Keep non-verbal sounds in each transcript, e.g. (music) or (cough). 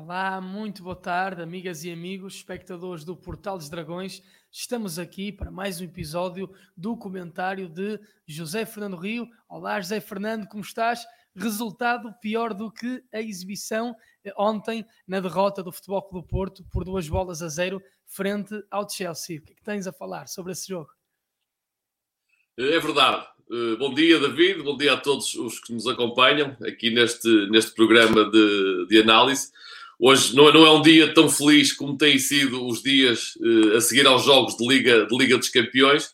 Olá, muito boa tarde, amigas e amigos, espectadores do Portal dos Dragões. Estamos aqui para mais um episódio do comentário de José Fernando Rio. Olá, José Fernando, como estás? Resultado pior do que a exibição eh, ontem na derrota do Futebol Clube do Porto por duas bolas a zero frente ao Chelsea. O que é que tens a falar sobre esse jogo? É verdade. Eh, bom dia, David. Bom dia a todos os que nos acompanham aqui neste, neste programa de, de análise. Hoje não, não é um dia tão feliz como têm sido os dias uh, a seguir aos jogos de Liga, de Liga dos Campeões,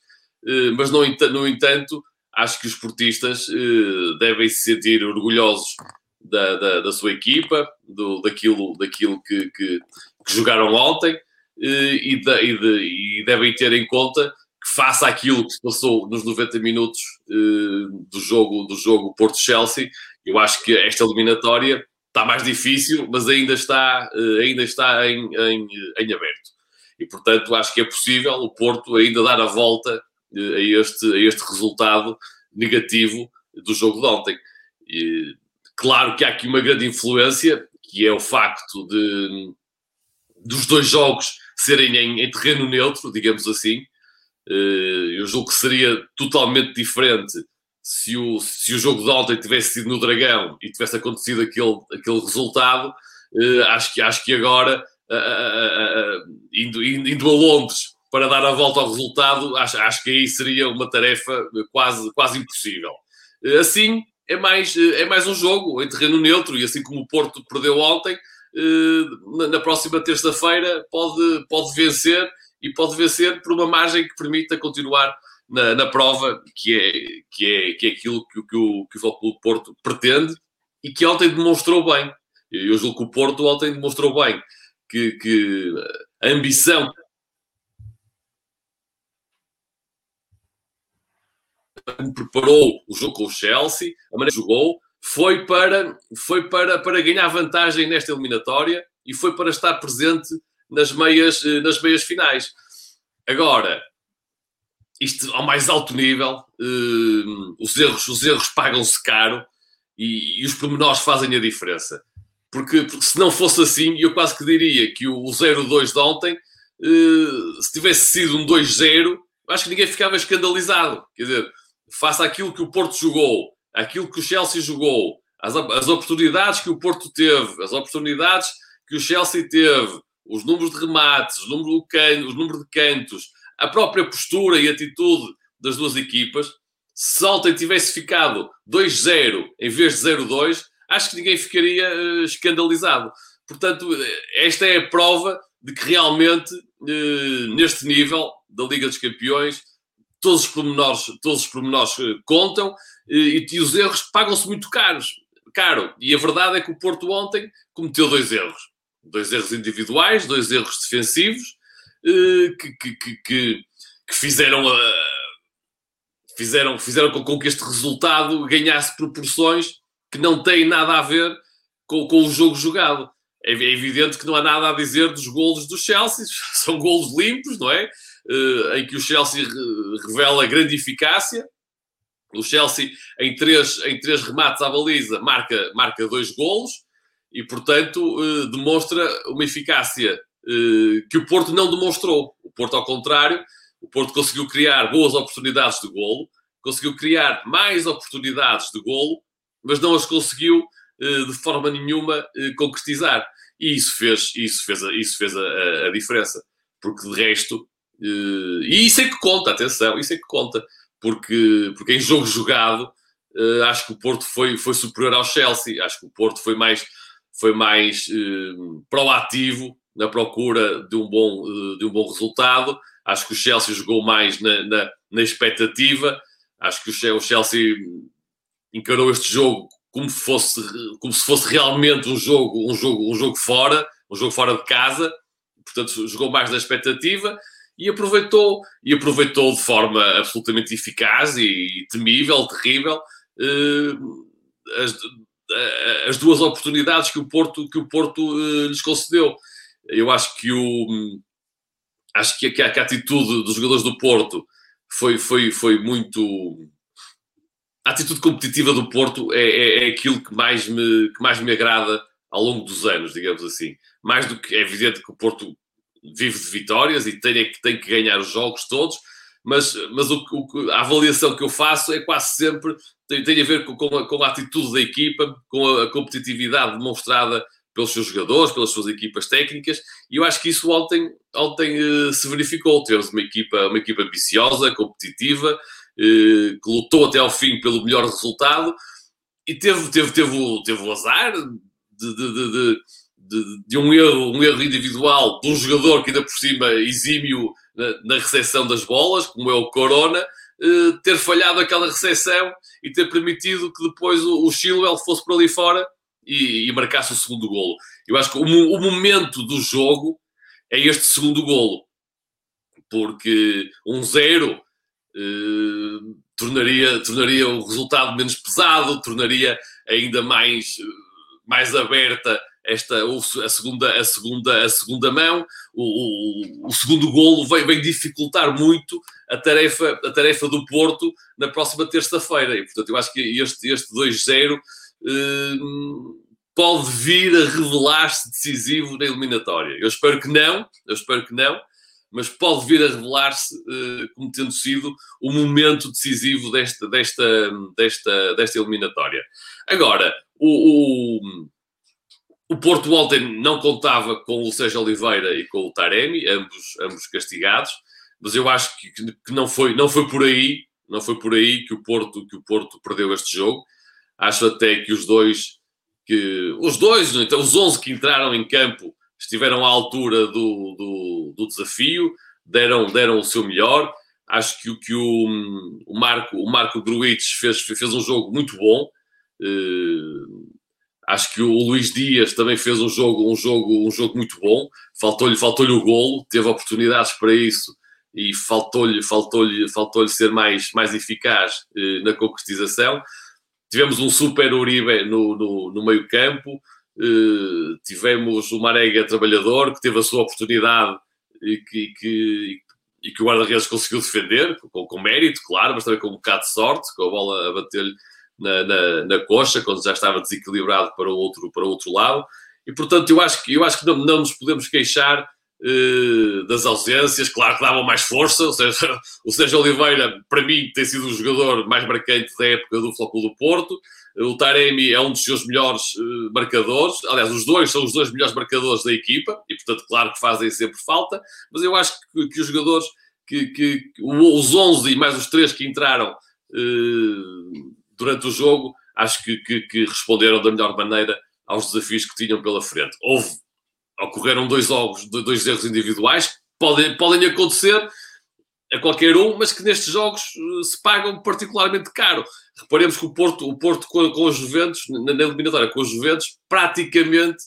uh, mas no, no entanto, acho que os portistas uh, devem se sentir orgulhosos da, da, da, sua equipa, do, daquilo, daquilo que, que, que jogaram ontem e, e, de, e, devem ter em conta que, face àquilo que se passou nos 90 minutos do jogo, do jogo Porto-Chelsea, eu acho que esta eliminatória está mais difícil, mas ainda está, eh, ainda está em, em, em aberto. E, portanto, acho que é possível o Porto ainda dar a volta eh, a este, a este resultado negativo do jogo de ontem. E, claro que há aqui uma grande influência, que é o facto de dos dois jogos serem em, em terreno neutro, digamos assim. Eh, eu julgo que seria totalmente diferente se o, se o jogo de ontem tivesse sido no Dragão e tivesse acontecido aquele, aquele resultado, uh, acho, que, acho que agora, uh, uh, indo, indo a Londres para dar a volta ao resultado, acho, acho que aí seria uma tarefa quase, quase impossível. assim, é mais, é mais um jogo em terreno neutro e assim como o Porto perdeu ontem, na próxima terça-feira pode, pode vencer e pode vencer por uma margem que permita continuar na, na prova, que é, que, é, que é aquilo que, que, o, que o Futebol Porto pretende e que ontem demonstrou bem. Eu julgo que o Porto ontem demonstrou bem que, que a ambição preparou o jogo com o Chelsea, a maneira que jogou, foi para, foi para, para ganhar vantagem nesta eliminatória e foi para estar presente nas meias, eh, nas meias finais. Agora, isto ao mais alto nível, uh, os erros, os erros pagam-se caro e, e, os pormenores fazem a diferença. Porque, porque, se não fosse assim, eu quase que diria que o, o 0-2 de ontem, uh, se tivesse sido um 2-0, acho que ninguém ficava escandalizado. Quer dizer, faça aquilo que o Porto jogou, aquilo que o Chelsea jogou, as, as oportunidades que o Porto teve, as oportunidades que o Chelsea teve, os números de remates, os números de, can, os números de cantos, a própria postura e atitude das duas equipas. Se ontem tivesse ficado 2-0 em vez de 0-2, acho que ninguém ficaria uh, escandalizado. Portanto, esta é a prova de que realmente, uh, neste nível da Liga dos Campeões, todos os pormenores, todos os pormenores uh, contam e, e, os erros pagam-se muito caros. Caro. E a verdade é que o Porto ontem cometeu dois erros. Dois erros individuais, dois erros defensivos, eh, que, que, que, que, fizeram, a, fizeram, fizeram com, com, que este resultado ganhasse proporções que não têm nada a ver com, com o jogo jogado. É, é evidente que não há nada a dizer dos golos do Chelsea, (laughs) são golos limpos, não é? Uh, em que o Chelsea revela grande eficácia. O Chelsea, em três, em três remates à baliza, marca, marca dois golos e, portanto, uh, demonstra uma eficácia eh, que o Porto não demonstrou. O Porto, ao contrário, o Porto conseguiu criar boas oportunidades de golo, conseguiu criar mais oportunidades de golo, mas não as conseguiu eh, de forma nenhuma eh, concretizar. E isso fez, isso fez, isso fez a, a diferença. Porque de resto, e isso é que conta, atenção, isso é que conta. Porque, porque em jogo jogado, acho que o Porto foi, foi superior ao Chelsea. Acho que o Porto foi mais, foi mais proativo na procura de um bom, eh, de um bom resultado. Acho que o Chelsea jogou mais na, na, na expectativa. Acho que o Chelsea encarou este jogo como, fosse, como se fosse realmente um jogo, um, jogo, um jogo fora, um jogo fora de casa. Portanto, jogou mais na expectativa e aproveitou, e aproveitou de forma absolutamente eficaz e temível, terrível, eh, as, as duas oportunidades que o Porto, que o Porto eh, lhes concedeu eu acho que o acho que, que, a, que a atitude dos jogadores do Porto foi, foi, foi muito a atitude competitiva do Porto é, é, é, aquilo que mais me, que mais me agrada ao longo dos anos, digamos assim. Mais do que é evidente que o Porto vive de vitórias e tem, é tem que ganhar os jogos todos, mas, mas o, o, a avaliação que eu faço é quase sempre tem, tem a ver com, com, a, com, a, atitude da equipa, com a, competitividade demonstrada pelos seus jogadores, pelas suas equipas técnicas, e eu acho que isso ontem, ontem uh, se verificou. Temos uma equipa, uma equipa ambiciosa, competitiva, uh, que lutou até ao fim pelo melhor resultado e teve, teve, teve, o, teve o azar de, de, de, de, de um, erro, um erro individual de um jogador que ainda por cima exímio na, na recepção das bolas, como é o Corona, eh, ter falhado aquela recepção e ter permitido que depois o, o Chilwell fosse para ali fora e, e, marcasse o segundo golo. Eu acho que o, o, momento do jogo é este segundo golo, porque um zero eh, tornaria, tornaria o resultado menos pesado, tornaria ainda mais, mais aberta esta a segunda a segunda a segunda mão o, o, o segundo golo vem, vem, dificultar muito a tarefa a tarefa do Porto na próxima terça-feira e portanto eu acho que este este 2-0 eh, pode vir a revelar-se decisivo na eliminatória eu espero que não eu espero que não mas pode vir a revelar-se uh, como tendo sido o momento decisivo desta, desta, desta, desta eliminatória. Agora, o, o, o Porto ontem não contava com o Sérgio Oliveira e com o Taremi, ambos, ambos castigados, mas eu acho que, que não, foi, não foi por aí, não foi por aí que o Porto, que o Porto perdeu este jogo. Acho até que os dois, que os dois, então os 11 que entraram em campo estiveram à altura do, do, do, desafio, deram, deram o seu melhor. Acho que, que o, o Marco, o Marco Gruites fez, fez um jogo muito bom. Uh, acho que o Luís Dias também fez um jogo, um jogo, um jogo muito bom. Faltou-lhe faltou o golo, teve oportunidades para isso e faltou-lhe faltou-lhe faltou-lhe ser mais, mais eficaz uh, na concretização. Tivemos um super Uribe no, no, no meio campo. Uh, tivemos o Marega Trabalhador, que teve a sua oportunidade e que, que, e que o guarda-redes conseguiu defender, com, com, mérito, claro, mas também com um bocado de sorte, com a bola a bater-lhe na, na, na, coxa, quando já estava desequilibrado para o outro, para o outro lado. E, portanto, eu acho que, eu acho que não, não nos podemos queixar das ausências. Claro que davam mais força, ou seja, (laughs) o Sérgio Oliveira, para mim, tem sido o jogador mais marcante da época do Flóculo do Porto. O Taremi é um dos seus melhores uh, marcadores. Aliás, os dois são os dois melhores marcadores da equipa e, portanto, claro que fazem sempre falta. Mas eu acho que, que os jogadores, que, que, os 11 e mais os 3 que entraram uh, durante o jogo, acho que, que, responderam da melhor maneira aos desafios que tinham pela frente. Houve, ocorreram dois, jogos, dois erros individuais, podem, podem acontecer a qualquer um, mas que nestes jogos uh, se pagam particularmente caro. Reparemos que o Porto, o Porto com, com os Juventus, na, na eliminatória com os Juventus, praticamente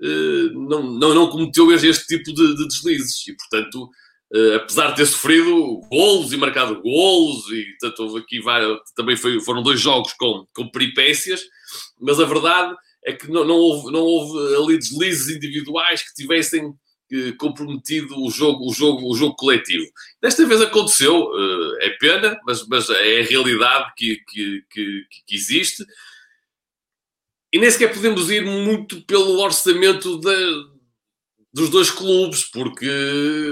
uh, não, não, não cometeu este tipo de, de deslizes. E, portanto, uh, apesar de ter sofrido golos e marcado golos, e houve aqui várias, também foi, foram dois jogos com, com peripécias, mas a verdade é que não, não, houve, não houve ali deslizes individuais que tivessem comprometido o jogo, o jogo, o jogo coletivo. Desta vez aconteceu, eh, é pena, mas, mas é a realidade que, que, que, que existe. E nem sequer podemos ir muito pelo orçamento da, dos dois clubes, porque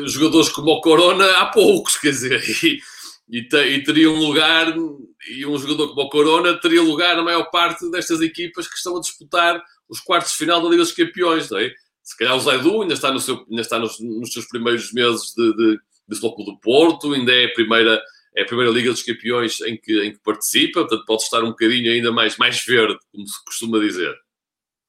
jogadores como o Corona há poucos, quer dizer, (laughs) e, e, te, e teria um lugar, e um jogador como o Corona teria lugar na maior parte destas equipas que estão a disputar os quartos de final da Liga dos Campeões, não é? se calhar o Zaidu ainda está, no seu, ainda está nos, nos seus primeiros meses de, de, de do Porto, ainda é a primeira, é a primeira Liga dos Campeões em que, em que participa, portanto pode estar um bocadinho ainda mais, mais verde, como se costuma dizer.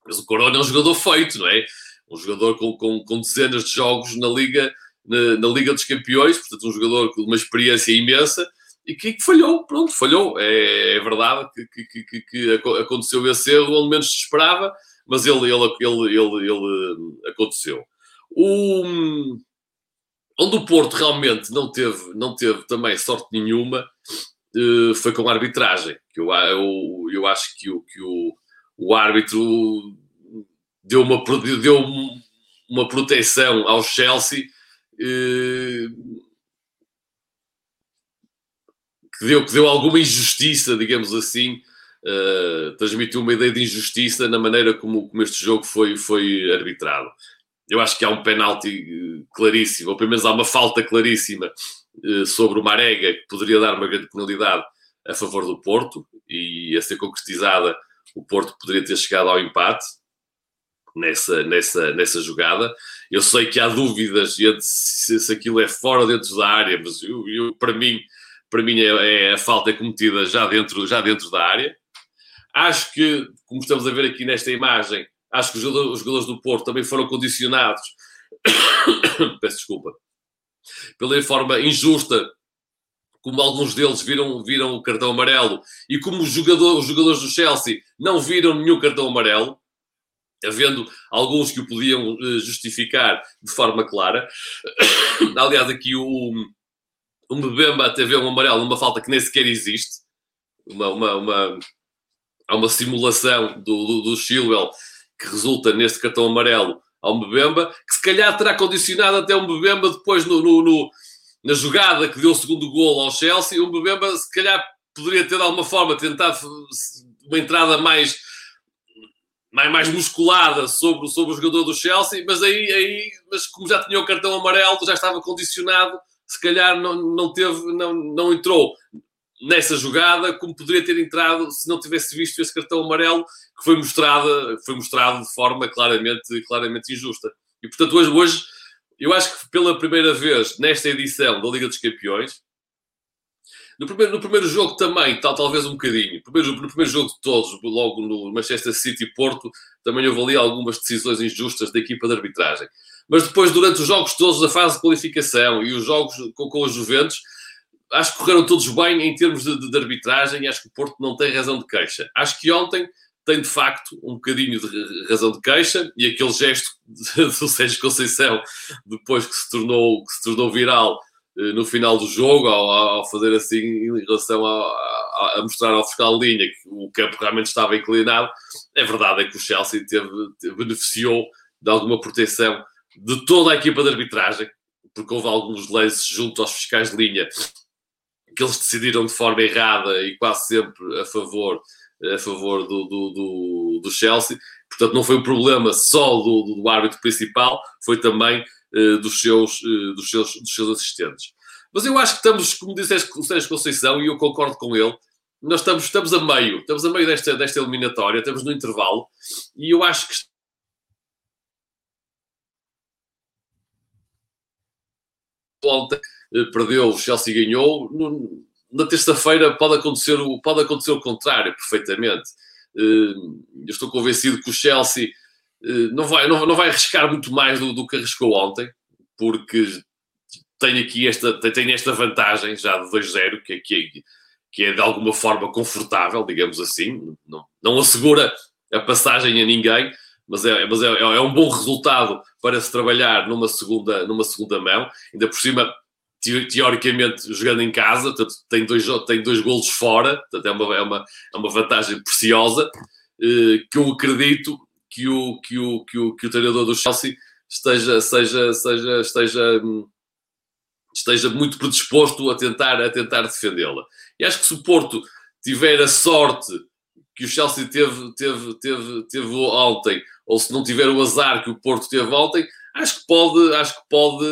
Mas o Corona é um jogador feito, não é? Um jogador com, com, com dezenas de jogos na Liga, na, na, Liga dos Campeões, portanto um jogador com uma experiência imensa e que, que falhou, pronto, falhou. É, é verdade que, que, que, aconteceu esse erro onde menos se esperava, mas ele, ele, ele, ele, ele aconteceu. O, onde o Porto realmente não teve, não teve também sorte nenhuma uh, foi com a arbitragem. Que eu, eu, eu acho que, o, que o, o árbitro deu uma, deu uma proteção ao Chelsea que, deu, que deu alguma injustiça, digamos assim, uh, transmitiu uma ideia de injustiça na maneira como, como este jogo foi, foi arbitrado. Eu acho que há um penalti claríssimo, ou pelo menos há uma falta claríssima uh, sobre o Marega, que poderia dar uma grande penalidade a favor do Porto, e a ser concretizada, o Porto poderia ter chegado ao empate nessa, nessa, nessa jogada. Eu sei que há dúvidas se, se aquilo é fora dentro da área, mas eu, eu, para mim, para mim é, é, a falta é cometida já dentro, já dentro da área. Acho que, como estamos a ver aqui nesta imagem, acho que os jogadores, os jogadores do Porto também foram condicionados, (coughs) peço desculpa, pela forma injusta como alguns deles viram, viram o cartão amarelo e como os, jogador, os jogadores do Chelsea não viram nenhum cartão amarelo, havendo alguns que o podiam uh, justificar de forma clara. (coughs) Aliás, aqui o, o Mbemba teve um amarelo numa falta que nem sequer existe. Uma, uma, uma, há uma simulação do, do, do Chilwell que resulta neste cartão amarelo ao Mbemba, que se calhar terá condicionado até o Mbemba depois no, no, no, na jogada que deu o segundo gol ao Chelsea. O Mbemba se calhar poderia ter de alguma forma tentado uma entrada mais mais, mais musculada sobre, sobre o jogador do Chelsea, mas aí, aí mas como já tinha o cartão amarelo, já estava condicionado, se calhar não, não teve, não, não entrou nessa jogada como poderia ter entrado se não tivesse visto esse cartão amarelo que foi mostrado, foi mostrado de forma claramente, claramente injusta. E portanto hoje, hoje eu acho que pela primeira vez nesta edição da Liga dos Campeões no primeiro, no primeiro jogo também, tal, talvez um bocadinho. Primeiro, no primeiro jogo de todos, logo no Manchester City Porto, também houve ali algumas decisões injustas da equipa de arbitragem. Mas depois, durante os jogos todos da fase de qualificação e os jogos com, com os Juventus, acho que correram todos bem em termos de, de, arbitragem e acho que o Porto não tem razão de queixa. Acho que ontem tem de facto um bocadinho de razão de queixa e aquele gesto (laughs) do Sérgio Conceição, depois que se tornou, que se tornou viral, no final do jogo, ao, ao fazer assim em relação a, a, a, mostrar ao fiscal de linha que o campo realmente estava inclinado, é verdade é que o Chelsea teve, teve, beneficiou de alguma proteção de toda a equipa de arbitragem, porque houve alguns lances junto aos fiscais de linha que eles decidiram de forma errada e quase sempre a favor, a favor do, do, do, do Chelsea. Portanto, não foi um problema só do, do árbitro principal, foi também eh, dos, seus, eh, dos, seus, dos seus assistentes. Mas eu acho que estamos, como disse o Sérgio Conceição, e eu concordo com ele, nós estamos, estamos a meio, estamos a meio desta, desta eliminatória, estamos no intervalo, e eu acho que ontem eh, perdeu, o Chelsea ganhou. na terça-feira pode acontecer, o, pode acontecer o contrário, perfeitamente. eu estou convencido que o Chelsea eh, não vai, não, não vai arriscar muito mais do, do que arriscou ontem, porque tem aqui esta, tem esta vantagem já de 2-0, que, que, que é de alguma forma confortável, digamos assim, não, não assegura a passagem a ninguém, mas, é, mas é, é, um bom resultado para se trabalhar numa segunda, numa segunda mão, ainda por cima, teoricamente, jogando em casa, portanto, tem dois, tem dois golos fora, portanto, é uma, é uma, é uma vantagem preciosa, eh, que eu acredito que o, que o, que o, que o treinador do Chelsea esteja, seja, seja, esteja, esteja muito predisposto a tentar, a tentar defendê-la. E acho que se o Porto tiver a sorte que o Chelsea teve, teve, teve, teve ontem, ou se não tiver o azar que o Porto teve ontem, acho que pode, acho que pode,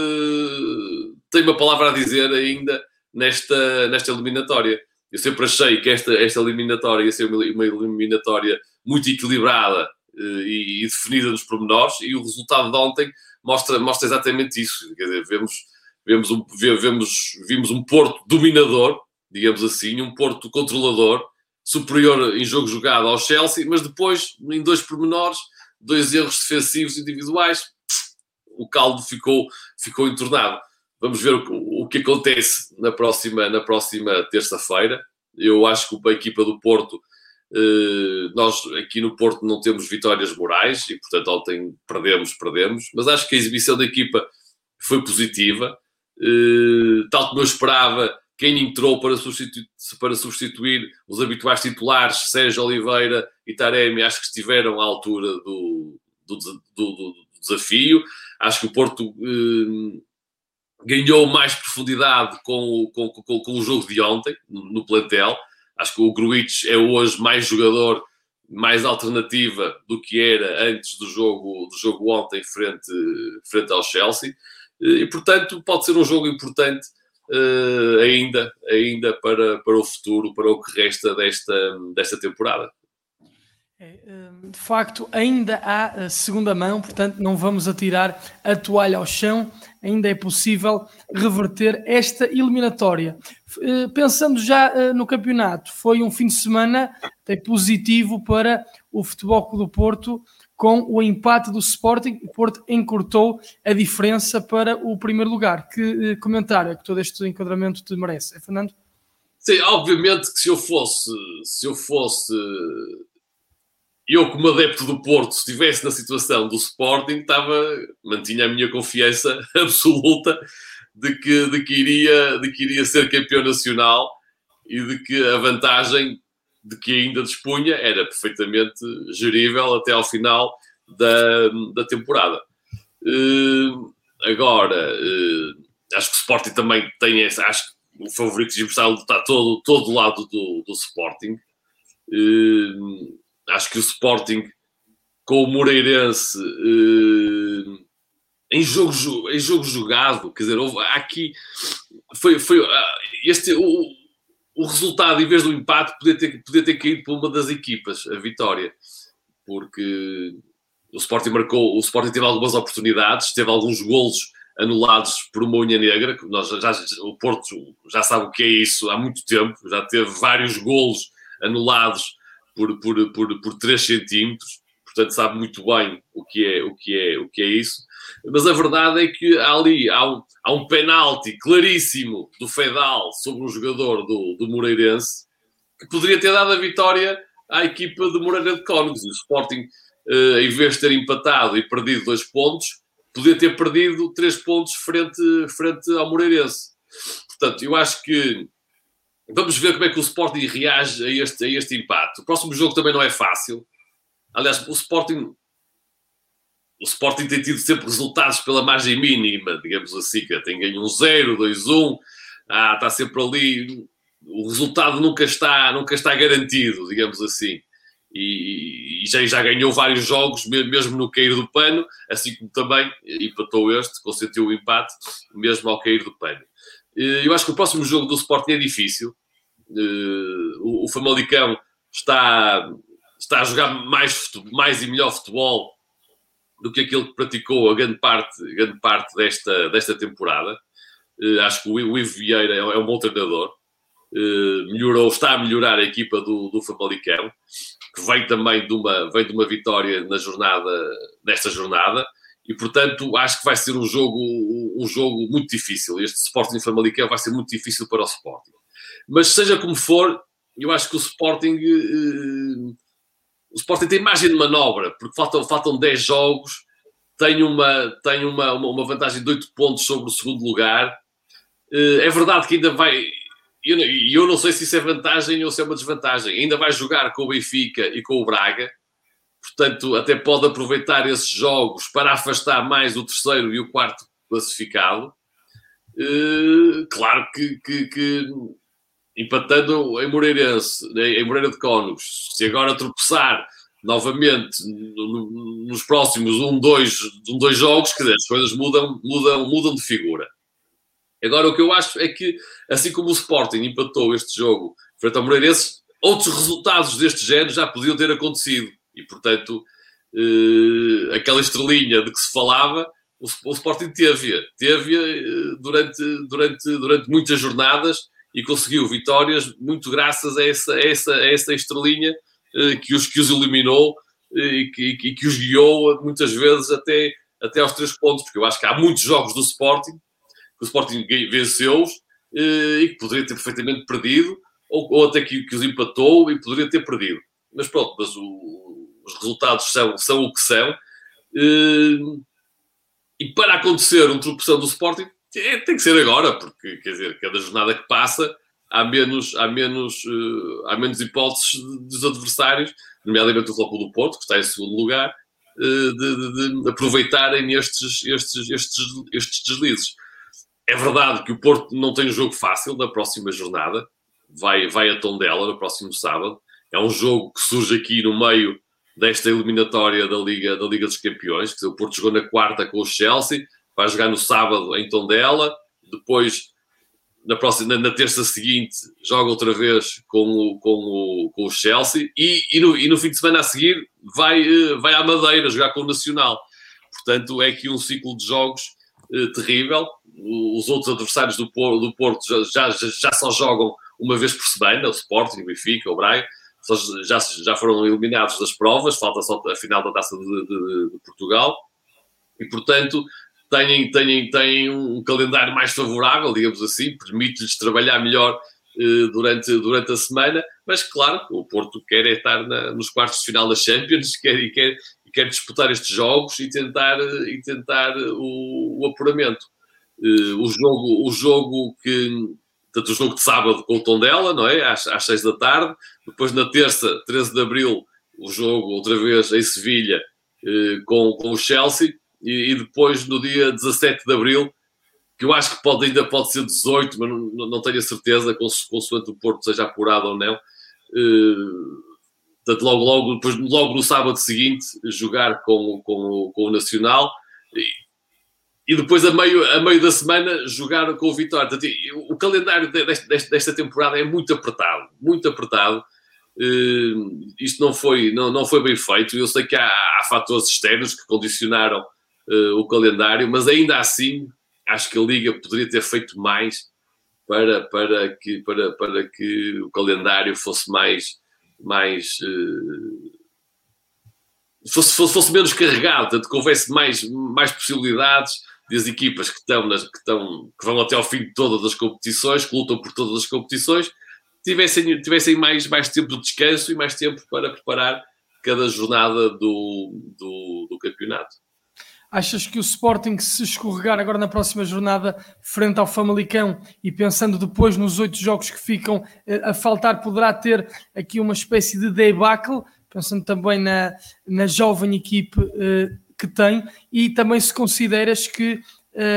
tem uma palavra a dizer ainda nesta, nesta eliminatória. Eu sempre achei que esta, esta eliminatória ia ser uma, uma eliminatória muito equilibrada e, e, definida nos pormenores, e o resultado de ontem mostra, mostra exatamente isso. Quer dizer, vemos, vemos, um, vemos, vimos um Porto dominador, digamos assim, um Porto controlador, superior em jogo jogado ao Chelsea, mas depois, em dois pormenores, dois erros defensivos individuais, o caldo ficou, ficou entornado. Vamos ver o, o que acontece na próxima, na próxima terça-feira. Eu acho que a equipa do Porto eh, nós aqui no Porto não temos vitórias morais e, portanto, ontem perdemos, perdemos, mas acho que a exibição da equipa foi positiva. Eh, tal como eu esperava, quem entrou para substituir, para substituir os habituais titulares, Sérgio Oliveira e Taremi, acho que estiveram à altura do, do, do, do desafio. Acho que o Porto eh, ganhou mais profundidade com, com, com, com, o jogo de ontem, no plantel Acho que o Gruitch é hoje mais jogador, mais alternativa do que era antes do jogo, do jogo ontem frente, frente ao Chelsea. E, portanto, pode ser um jogo importante uh, ainda, ainda para, para o futuro, para o que resta desta, desta temporada. É, hum, de facto, ainda há segunda mão, portanto, não vamos atirar a toalha ao chão, ainda é possível reverter esta eliminatória. Eh, pensando já eh, no campeonato, foi um fim de semana positivo para o Futebol Clube do Porto, com o empate do Sporting, o Porto encurtou a diferença para o primeiro lugar. Que eh, comentário é que todo este enquadramento te merece? É Fernando? Sim, obviamente que se eu fosse, se eu fosse eu, como adepto do Porto, se estivesse na situação do Sporting, estava, mantinha a minha confiança (laughs) absoluta de que, de, que iria, de que iria ser campeão nacional e de que a vantagem de que ainda dispunha era perfeitamente gerível até ao final da, da temporada. Uh, agora, uh, acho que o Sporting também tem essa. Acho que o favoritismo está lutar todo, todo lado do, do Sporting. Uh, acho que o Sporting com o Moreirense uh, em, jogo, em jogo jogado, quer dizer, houve, aqui foi, foi uh, este o, o resultado, em vez do empate, podia ter, podia ter caído para uma das equipas, a vitória, porque o Sporting marcou, o Sporting teve algumas oportunidades, teve alguns golos anulados por uma unha negra, que nós já, o Porto já sabe o que é isso há muito tempo, já teve vários golos anulados por, por, por, por 3 centímetros, portanto sabe muito bem o que é, o que é, o que é isso. Mas a verdade é que ali há um, há um penalti claríssimo do Fedal sobre um jogador do, do Moreirense que poderia ter dado a vitória à equipa de Moreira de Cónigos. O Sporting, uh, em vez de ter empatado e perdido dois pontos, podia ter perdido três pontos frente, frente ao Moreirense. Portanto, eu acho que Vamos ver como é que o Sporting reage a este, a este empate. O próximo jogo também não é fácil. Aliás, o Sporting, o Sporting tem tido sempre resultados pela margem mínima, digamos assim, que tem ganho um 0, 2, 1. Ah, está sempre ali. O resultado nunca está, nunca está garantido, digamos assim. E, e já, já, ganhou vários jogos, mesmo no cair do pano, assim como também empatou este, consentiu o empate, mesmo ao cair do pano. Eu acho que o próximo jogo do Sporting é difícil. Uh, o, Famalicão está, está a jogar mais, mais e melhor futebol do que aquilo que praticou a grande parte, grande parte desta, desta temporada. Uh, acho que o, Ivo Vieira é, é um bom treinador. Uh, melhorou, está a melhorar a equipa do, do Famalicão, que vem também de uma, vem de uma vitória na jornada, nesta jornada, e portanto acho que vai ser um jogo, um jogo muito difícil. Este Sporting Famalicão vai ser muito difícil para o Sporting. Mas seja como for, eu acho que o Sporting. Uh, o Sporting tem margem de manobra, porque faltam, faltam 10 jogos, tem, uma, tem uma, uma, vantagem de 8 pontos sobre o segundo lugar. Uh, é verdade que ainda vai. E eu, eu não sei se isso é vantagem ou se é uma desvantagem. Ainda vai jogar com o Benfica e com o Braga, portanto, até pode aproveitar esses jogos para afastar mais o terceiro e o quarto classificado. Uh, claro que, que, que empatando em Moreirense, em Moreira de Cónugos, se agora tropeçar novamente nos próximos um, dois, um, dois jogos, quer dizer, as coisas mudam, mudam, mudam de figura. Agora, o que eu acho é que, assim como o Sporting empatou este jogo frente ao Moreirense, outros resultados deste género já podiam ter acontecido. E, portanto, eh, aquela estrelinha de que se falava, o, o Sporting teve-a. Teve eh, durante, durante, durante muitas jornadas e conseguiu vitórias muito graças a essa, a essa, a essa estrelinha eh, que, os, que os eliminou e, que, e que os guiou muitas vezes até, até aos três pontos, porque eu acho que há muitos jogos do Sporting que o Sporting venceu-os e que poderia ter perfeitamente perdido, ou, ou até que, que, os empatou e poderia ter perdido. Mas pronto, mas o, os resultados são, são o que são. E para acontecer um tropeção do Sporting, é, tem que ser agora, porque quer dizer, cada jornada que passa há menos, há menos, uh, há menos hipóteses dos adversários, nomeadamente o Flóculo do Porto, que está em segundo lugar, uh, de, de, de, aproveitarem estes, estes, estes, estes deslizes. É verdade que o Porto não tem um jogo fácil na próxima jornada, vai, vai a Tondela no próximo sábado. É um jogo que surge aqui no meio desta eliminatória da Liga, da Liga dos Campeões. o Porto jogou na quarta com o Chelsea, vai jogar no sábado em Tondela, depois na, próxima, na, na terça seguinte joga outra vez com o, com o, com o Chelsea e, e, no, e no fim de semana a seguir vai, eh, vai à Madeira jogar com o Nacional. Portanto, é aqui um ciclo de jogos uh, terrível. Os outros adversários do, do Porto já, já, já só jogam uma vez por semana, o Sporting, o Benfica, o Braga, já, já foram eliminados das provas, falta só a final da Taça de, de, de Portugal, e portanto têm, têm, têm um calendário mais favorável, digamos assim, permite-lhes trabalhar melhor eh, durante, durante a semana, mas claro, o Porto quer é estar na, nos quartos de final da Champions quer, e, quer, e quer disputar estes jogos e tentar, e tentar o, o apuramento. Eh, o, jogo, o jogo que, Portanto, o jogo de sábado com o Tondela, não é? Às, às 6 da tarde. Depois, na terça, 13 de abril, o jogo outra vez em Sevilha eh, com, com o Chelsea. E, e, depois, no dia 17 de abril, que eu acho que pode, ainda pode ser 18, mas não, não tenho a certeza, consoante o Porto seja apurado ou não. Eh, portanto, logo, logo, depois, logo no sábado seguinte, jogar com, com, com o Nacional e depois a meio, a meio da semana jogar com o Vitória. o calendário desta, desta temporada é muito apertado, muito apertado. Uh, isto não foi, não, não foi bem feito. Eu sei que há, há fatores externos que condicionaram uh, o calendário, mas ainda assim acho que a Liga poderia ter feito mais para, para, que, para, para que o calendário fosse mais, mais uh, fosse, fosse, fosse, menos carregado, tanto que houvesse mais, mais possibilidades das equipas que estão, nas, que estão que vão até ao fim de todas as competições, que lutam por todas as competições, tivessem, tivessem mais, mais tempo de descanso e mais tempo para preparar cada jornada do, do, do campeonato. Achas que o Sporting, se escorregar agora na próxima jornada frente ao Famalicão e pensando depois nos oito jogos que ficam eh, a faltar, poderá ter aqui uma espécie de debacle, pensando também na, na jovem equipe eh, que tem e também se consideras que,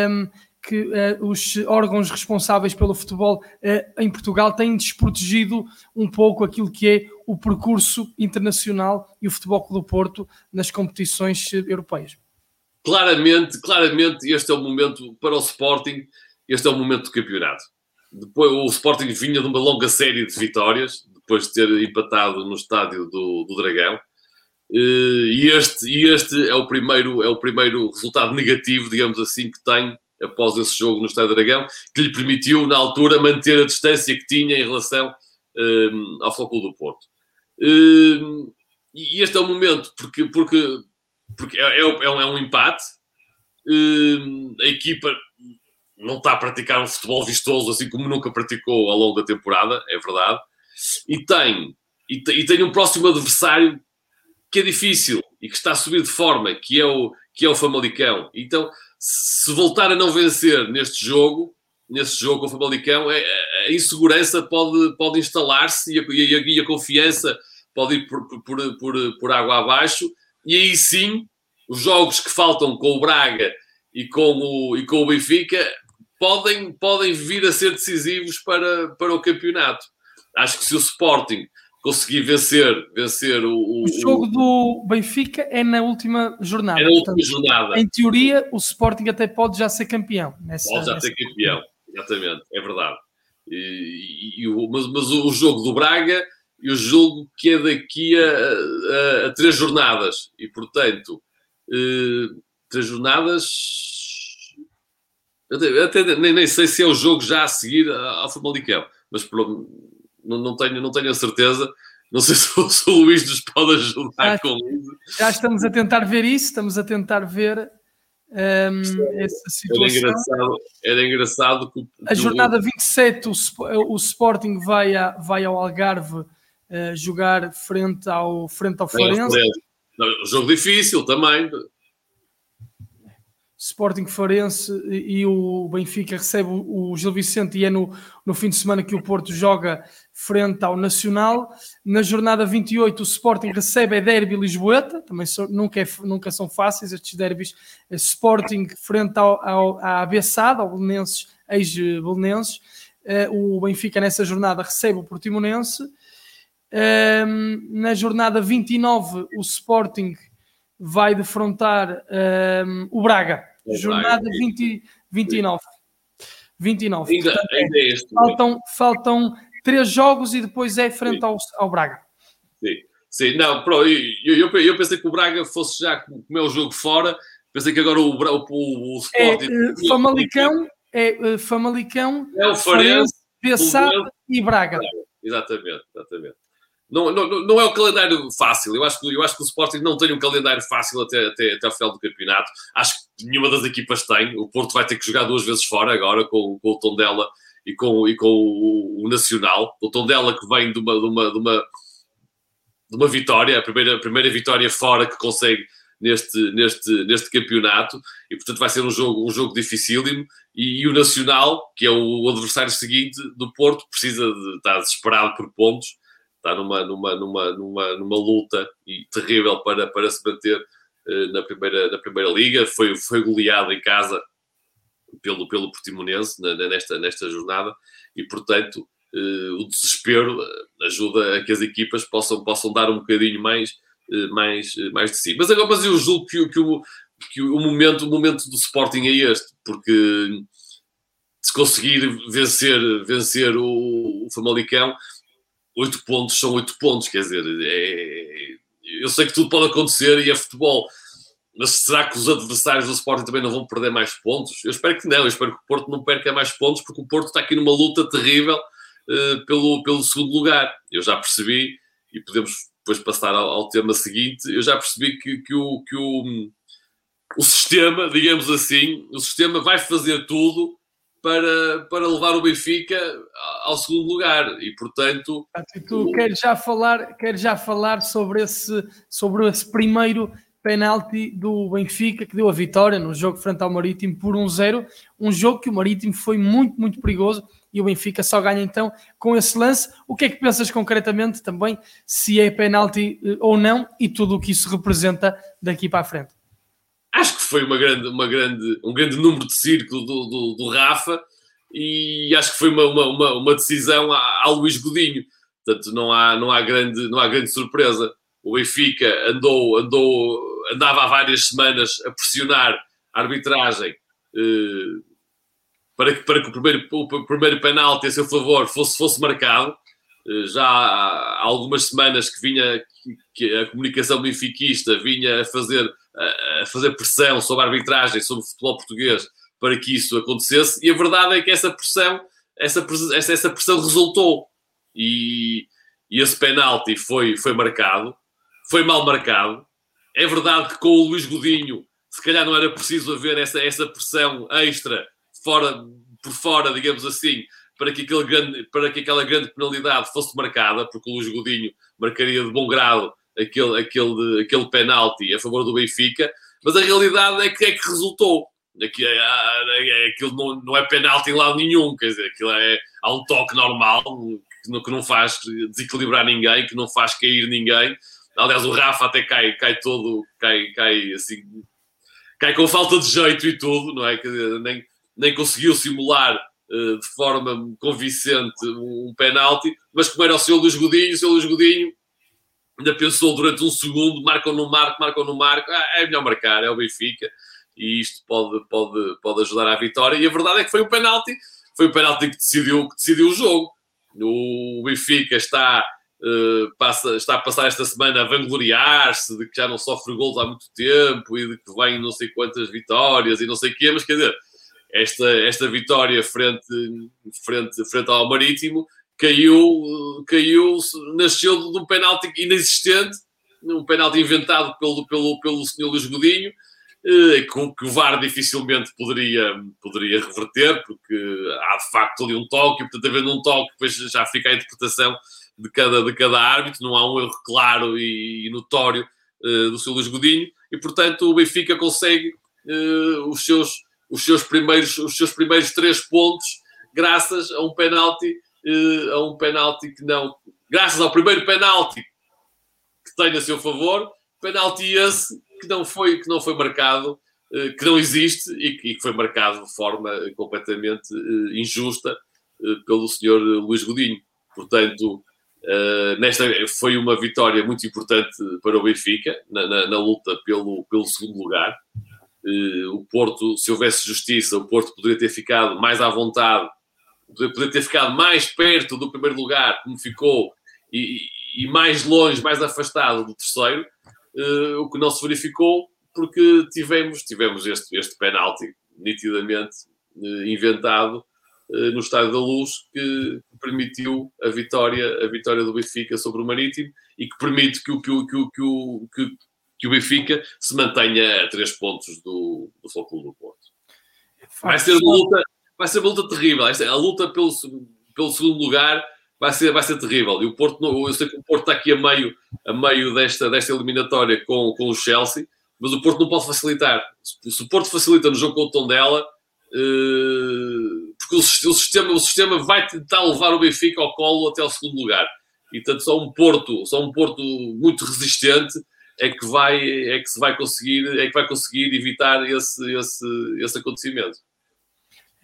um, que uh, os órgãos responsáveis pelo futebol uh, em Portugal têm desprotegido um pouco aquilo que é o percurso internacional e o Futebol do Porto nas competições eh, europeias. Claramente, claramente este é o momento para o Sporting, este é o momento do campeonato. Depois, o Sporting vinha de uma longa série de vitórias, depois de ter empatado no estádio do, do Dragão. Eh, e este, e este é, o primeiro, é o primeiro resultado negativo, digamos assim, que tem após esse jogo no Estádio Dragão, que lhe permitiu, na altura, manter a distância que tinha em relação um, eh, ao Flóculo do Porto. Um, eh, e este é o momento, porque, porque, porque é, é, um, é um empate, um, a equipa não está a praticar um futebol vistoso assim como nunca praticou ao longo da temporada, é verdade, e tem, e, e tem um próximo adversário que é difícil e que está a subir de forma, que é o, que é o Famalicão. Então, se voltar a não vencer neste jogo, neste jogo com o Famalicão, é, a insegurança pode, pode instalar-se e, e, e a, confiança pode ir por, por, por, por água abaixo. E aí sim, os jogos que faltam com o Braga e com o, e com o Benfica podem, podem vir a ser decisivos para, para o campeonato. Acho que se o Sporting conseguir vencer, vencer o, o, o jogo do Benfica é na última jornada. É na última Portanto, jornada. Em teoria, o Sporting até pode já ser campeão. Nessa, pode já nessa... ser campeão, exatamente, é verdade. E, e, e, mas, mas, o jogo do Braga e o jogo que é daqui a, a, a três jornadas. E, portanto, eh, três jornadas. Até, até nem, nem, sei se é o jogo já a seguir ao Famalicão, mas pelo, não, não, tenho, não tenho a certeza. Não sei (laughs) se o, se o Luís nos pode ajudar já, com isso. Já estamos a tentar ver isso, estamos a tentar ver um, essa situação. Era engraçado, era engraçado que. A jornada 27, o, o Sporting vai, a, vai ao Algarve uh, jogar frente ao, frente ao. É, jogo difícil também. Sporting Farense e o Benfica recebe o Gil Vicente e é no, no fim de semana que o Porto joga frente ao Nacional. Na jornada 28 o Sporting recebe a Derby Lisboeta, também so, nunca, é, nunca são fáceis estes derbys. Sporting frente ao, ao, à Abessada, ao Belenenses, ex-Belenenses. o Benfica nessa jornada recebe o Portimonense. Um, na jornada 29, o Sporting vai defrontar o Braga. O jornada Braga. 20, 29. 29. Ainda, Portanto, ainda é este, faltam, faltam três jogos e depois é frente ao, ao Braga. Sim, sim. Não, pro, eu, eu, eu, pensei que o Braga fosse já comer o jogo fora. Pensei que agora o, o, o, o Sporting. É, uh, Famalicão, é, uh, Famalicão, é o Farense, Bessade e Braga. Exatamente, exatamente não, não, não é o calendário fácil. Eu acho, que, eu acho que o Sporting não tem um calendário fácil até, até, até ao final do campeonato. Acho que nenhuma das equipas tem. O Porto vai ter que jogar duas vezes fora agora com, com o Tondela e com, e com o, o Nacional. O Tondela que vem de uma, de uma, de uma, de uma vitória, a primeira, a primeira vitória fora que consegue neste, neste, neste campeonato e portanto vai ser um jogo, um jogo dificílimo e, e, o Nacional, que é o adversário seguinte do Porto, precisa de estar desesperado por pontos está numa, numa, numa, numa, numa luta e terrível para, para se manter uh, na, primeira, na Primeira Liga. Foi, foi goleado em casa pelo, pelo Portimonense nesta, nesta jornada e, portanto, uh, o desespero eh, ajuda a que as equipas possam, possam dar um bocadinho mais, uh, mais, mais de si. Mas agora mas eu julgo que, que, o, que o, momento, o momento do Sporting é este, porque se conseguir vencer, vencer o, o Famalicão, oito pontos são oito pontos, quer dizer, é, eu sei que tudo pode acontecer e é futebol, mas será que os adversários do Sporting também não vão perder mais pontos? Eu espero que não, eu espero que o Porto não perca mais pontos, porque o Porto está aqui numa luta terrível uh, pelo, pelo segundo lugar. Eu já percebi, e podemos depois passar ao, ao tema seguinte, eu já percebi que, que, o, que o, o sistema, digamos assim, o sistema vai fazer tudo para, para levar o Benfica ao segundo lugar e portanto e tu o... queres já falar queres já falar sobre esse sobre esse primeiro penalti do Benfica que deu a vitória no jogo frente ao Marítimo por 1-0 um jogo que o Marítimo foi muito muito perigoso e o Benfica só ganha então com esse lance o que é que pensas concretamente também se é penalti eh, ou não e tudo o que isso representa daqui para a frente acho que foi uma grande, uma grande, um grande número de círculo do, do, do Rafa e acho que foi uma, uma, uma decisão ao Luís Godinho. Portanto, não há, não há, grande, não há grande surpresa. O Benfica andou, andou, andava há várias semanas a pressionar a arbitragem eh, para, que, para que o primeiro, o primeiro penalti a seu favor fosse, fosse marcado. Eh, já há algumas semanas que vinha que a comunicação benfiquista vinha a fazer a fazer pressão sobre a arbitragem, sobre o futebol português, para que isso acontecesse, e a verdade é que essa pressão, essa, essa, essa pressão resultou. E, e esse penalti foi, foi marcado, foi mal marcado. É verdade que com o Luís Godinho, se calhar não era preciso haver essa, essa pressão extra fora, por fora, digamos assim, para que, aquele grande, para que aquela grande penalidade fosse marcada, porque o Luís Godinho marcaria de bom grado aquele, aquele, aquele penalti a favor do Benfica, mas a realidade é que é que resultou. É, é, é, aquilo não, não é penalti em lado nenhum, quer dizer, aquilo é, há um toque normal que não faz desequilibrar ninguém, que não faz cair ninguém. Aliás, o Rafa até cai, cai todo, cai, cai assim, cai com falta de jeito e tudo, não é? Quer dizer, nem, nem conseguiu simular uh, de forma convincente um, um penalti, mas como era o seu Luís Godinho, o seu Luís Godinho ainda pensou durante um segundo, marcam no marco, marcam no marco, ah, é melhor marcar, é o Benfica, e isto pode, pode, pode ajudar à vitória. E a verdade é que foi um penalti, foi um penalti que decidiu, que decidiu o jogo. O Benfica está, passa, está a passar esta semana a vangloriar-se de que já não sofre gols há muito tempo e de que vem não sei quantas vitórias e não sei o quê, mas quer dizer, esta, esta vitória frente, frente, frente ao Marítimo caiu, caiu, nasceu de um penalti inexistente, um penalti inventado pelo, pelo, pelo senhor Luís Godinho, eh, que o VAR dificilmente poderia, poderia reverter, porque há de facto ali um toque, e portanto, havendo um toque, depois já fica a interpretação de cada, de cada árbitro, não há um erro claro e, notório uh, do seu Luís Godinho, e portanto o Benfica consegue uh, os, seus, os, seus primeiros, os seus primeiros três pontos graças a um penalti uh, a um penalti que não. Graças ao primeiro penalti que tem a seu favor, penalti esse que não foi, que não foi marcado, que não existe e que, foi marcado de forma completamente injusta pelo senhor Luís Godinho. Portanto, Uh, nesta foi uma vitória muito importante para o Benfica na, na, na luta pelo, pelo segundo lugar. Uh, o Porto, se houvesse justiça, o Porto poderia ter ficado mais à vontade, poderia ter ficado mais perto do primeiro lugar, como ficou, e, e mais longe, mais afastado do terceiro, uh, o que não se verificou, porque tivemos, tivemos este, este penalti nitidamente inventado eh, no Estádio da Luz que permitiu a vitória, a vitória do Benfica sobre o Marítimo e que permite que o, que o, que o, que o, que, o Benfica se mantenha a três pontos do, do Futebol do Porto. Vai ser uma luta, vai ser uma luta terrível. A luta pelo, pelo segundo lugar vai ser, vai ser terrível. E o Porto, eu sei que o Porto está aqui a meio, a meio desta, desta eliminatória com, com o Chelsea, mas o Porto não pode facilitar. Se o Porto facilita no jogo com o Tondela, uh, porque o, o, sistema, o sistema vai tentar levar o Benfica ao colo até ao segundo lugar. E tanto só um Porto, só um Porto muito resistente é que vai, é que se vai conseguir, é que vai conseguir evitar esse, esse, esse acontecimento.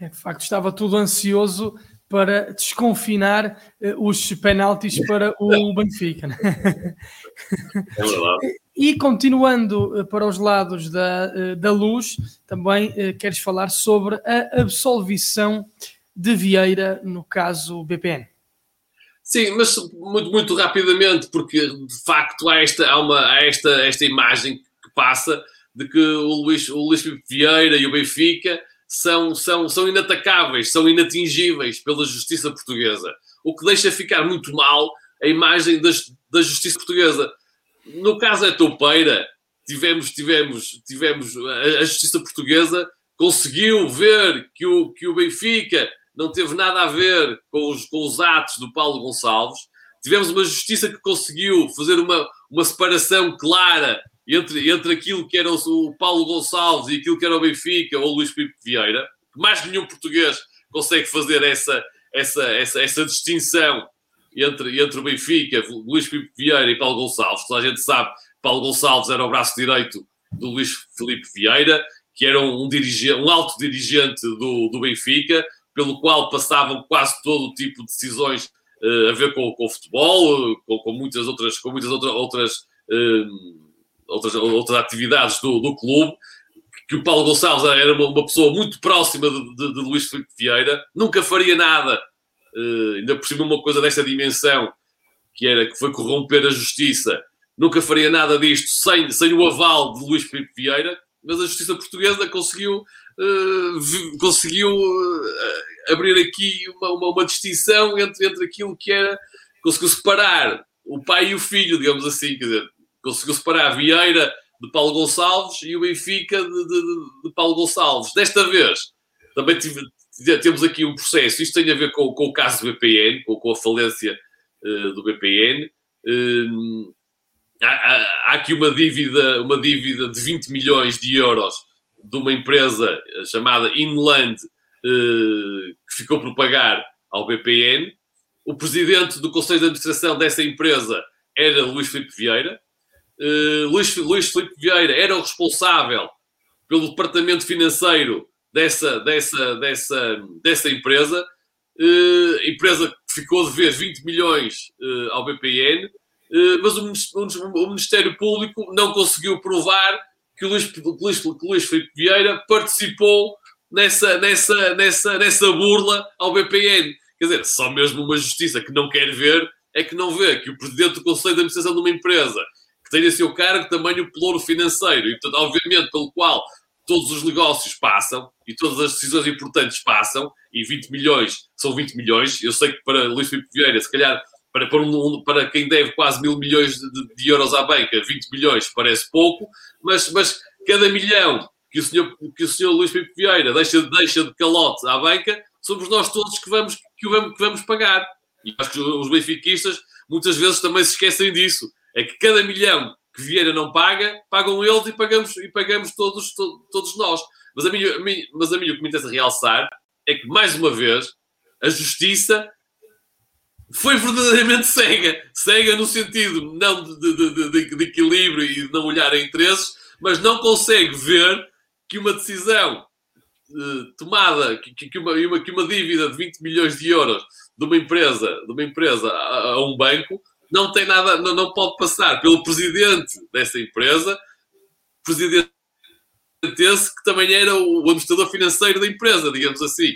É, de facto, estava tudo ansioso para desconfinar uh, os penaltis para o (laughs) Benfica. Né? É verdade. E continuando uh, para os lados da, uh, da luz, também queres falar sobre a absolvição de Vieira no caso BPN. Sim, mas muito, muito rapidamente, porque de facto há esta, há uma, há esta, esta imagem que passa de que o Luís, o Luís Vieira e o Benfica são, são, são inatacáveis, são inatingíveis pela justiça portuguesa. O que deixa ficar muito mal a imagem das, da justiça portuguesa. No caso da Toupeira, tivemos, tivemos, tivemos a, justiça portuguesa conseguiu ver que o, que o Benfica não teve nada a ver com os, com os atos do Paulo Gonçalves. Tivemos uma justiça que conseguiu fazer uma, uma separação clara entre, entre aquilo que era o, Paulo Gonçalves e aquilo que era o Benfica ou o Luís Filipe Vieira, mais nenhum português consegue fazer essa, essa, essa, essa distinção entre, entre o Benfica, Luís Filipe Vieira e Paulo Gonçalves. Toda a gente sabe Paulo Gonçalves era o braço direito do Luís Filipe Vieira, que era um, um alto dirigente do, do Benfica, pelo qual passavam quase todo o tipo de decisões uh, a ver com, com o futebol, com, com, muitas outras, com muitas outra, outras uh, outras, outras atividades do, do clube, que o Paulo Gonçalves era uma, uma pessoa muito próxima de, de, de, Luís Filipe Vieira, nunca faria nada, uh, ainda por cima uma coisa desta dimensão, que era que foi corromper a justiça, nunca faria nada disto sem, sem o aval de Luís Filipe Vieira, mas a justiça portuguesa conseguiu, uh, conseguiu uh, abrir aqui uma, uma, uma, distinção entre, entre aquilo que era, conseguiu separar o pai e o filho, digamos assim, quer dizer, conseguiu separar Vieira de Paulo Gonçalves e o Benfica de, de, de Paulo Gonçalves. Desta vez, também tive, temos aqui um processo, isto tem a ver com, com o caso do BPN, com, com a falência uh, do BPN. Uh, há, há, há, aqui uma dívida, uma dívida de 20 milhões de euros de uma empresa chamada Inland, uh, que ficou por pagar ao BPN. O presidente do Conselho de Administração dessa empresa era Luís Filipe Vieira, Luís, Luís Filipe Vieira era o responsável pelo departamento financeiro dessa, dessa, dessa, dessa empresa, uh, empresa que ficou a dever 20 milhões uh, ao BPN, uh, mas o, o, Ministério Público não conseguiu provar que o Luís, que Luís, que Luís Vieira participou nessa, nessa, nessa, nessa burla ao BPN. Quer dizer, só mesmo uma justiça que não quer ver é que não vê que o presidente do Conselho de Administração de uma empresa que tem a seu cargo também o pelouro financeiro e, portanto, obviamente, pelo qual todos os negócios passam e todas as decisões importantes passam, e 20 milhões são 20 milhões. Eu sei que para Luís Filipe Vieira, se calhar, para, para, um, para quem deve quase mil milhões de, de, euros à banca, 20 milhões parece pouco, mas, mas cada milhão que o senhor, que o senhor Luís Filipe Vieira deixa, deixa de calote à banca, somos nós todos que vamos, que vamos, que vamos pagar. E acho que os benfiquistas muitas vezes também se esquecem disso é que cada milhão que Vieira não paga, pagam eles e pagamos, e pagamos todos, to, todos nós. Mas a, mim, a mas a o que me interessa realçar é que, mais uma vez, a justiça foi verdadeiramente (laughs) cega. Cega no sentido não de, de, de, de equilíbrio e de não olhar a interesses, mas não consegue ver que uma decisão uh, tomada, que, que, uma, que uma dívida de 20 milhões de euros de uma empresa, de uma empresa a, a um banco, não tem nada, não, não pode passar pelo presidente dessa empresa, presidente esse que também era o administrador financeiro da empresa, digamos assim.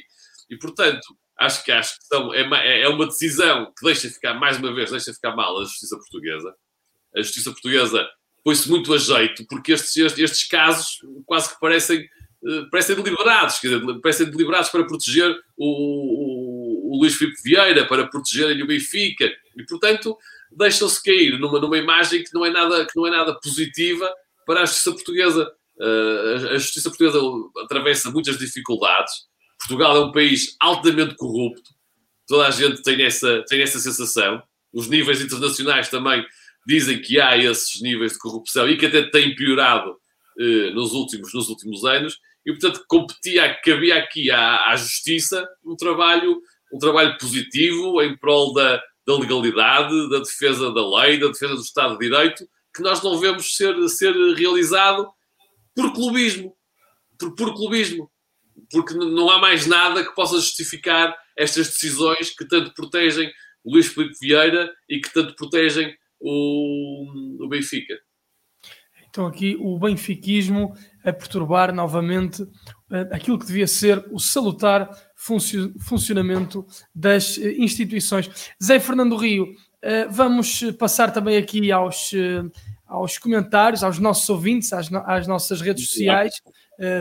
E, portanto, acho que a questão é, é, é uma decisão que deixa ficar, mais uma vez, deixa ficar mal a justiça portuguesa. A justiça portuguesa põe-se muito a jeito, porque estes, estes casos quase que parecem, eh, parecem deliberados, quer dizer, parecem deliberados para proteger o, o, o Luís Filipe Vieira, para protegerem o Benfica, e portanto deixam-se cair numa, numa imagem que não, é nada, que não é nada positiva para a justiça portuguesa. Uh, a justiça portuguesa atravessa muitas dificuldades. Portugal é um país altamente corrupto. Toda a gente tem essa, tem essa sensação. Os níveis internacionais também dizem que há esses níveis de corrupção e que até têm piorado uh, nos, últimos, nos últimos anos. E, portanto, competia, cabia aqui à, à justiça um trabalho, um trabalho positivo em prol da, da legalidade, da defesa da lei, da defesa do Estado de Direito, que nós não vemos ser, ser realizado por clubismo. Por, por clubismo. Porque não há mais nada que possa justificar estas decisões que tanto protegem o Luís Filipe Vieira e que tanto protegem o, o Benfica. Então, aqui o benfiquismo a perturbar novamente uh, aquilo que devia ser o salutar funcio funcionamento das uh, instituições. Zé Fernando Rio, uh, vamos passar também aqui aos, aos comentários, aos nossos ouvintes, às, no às nossas redes sociais,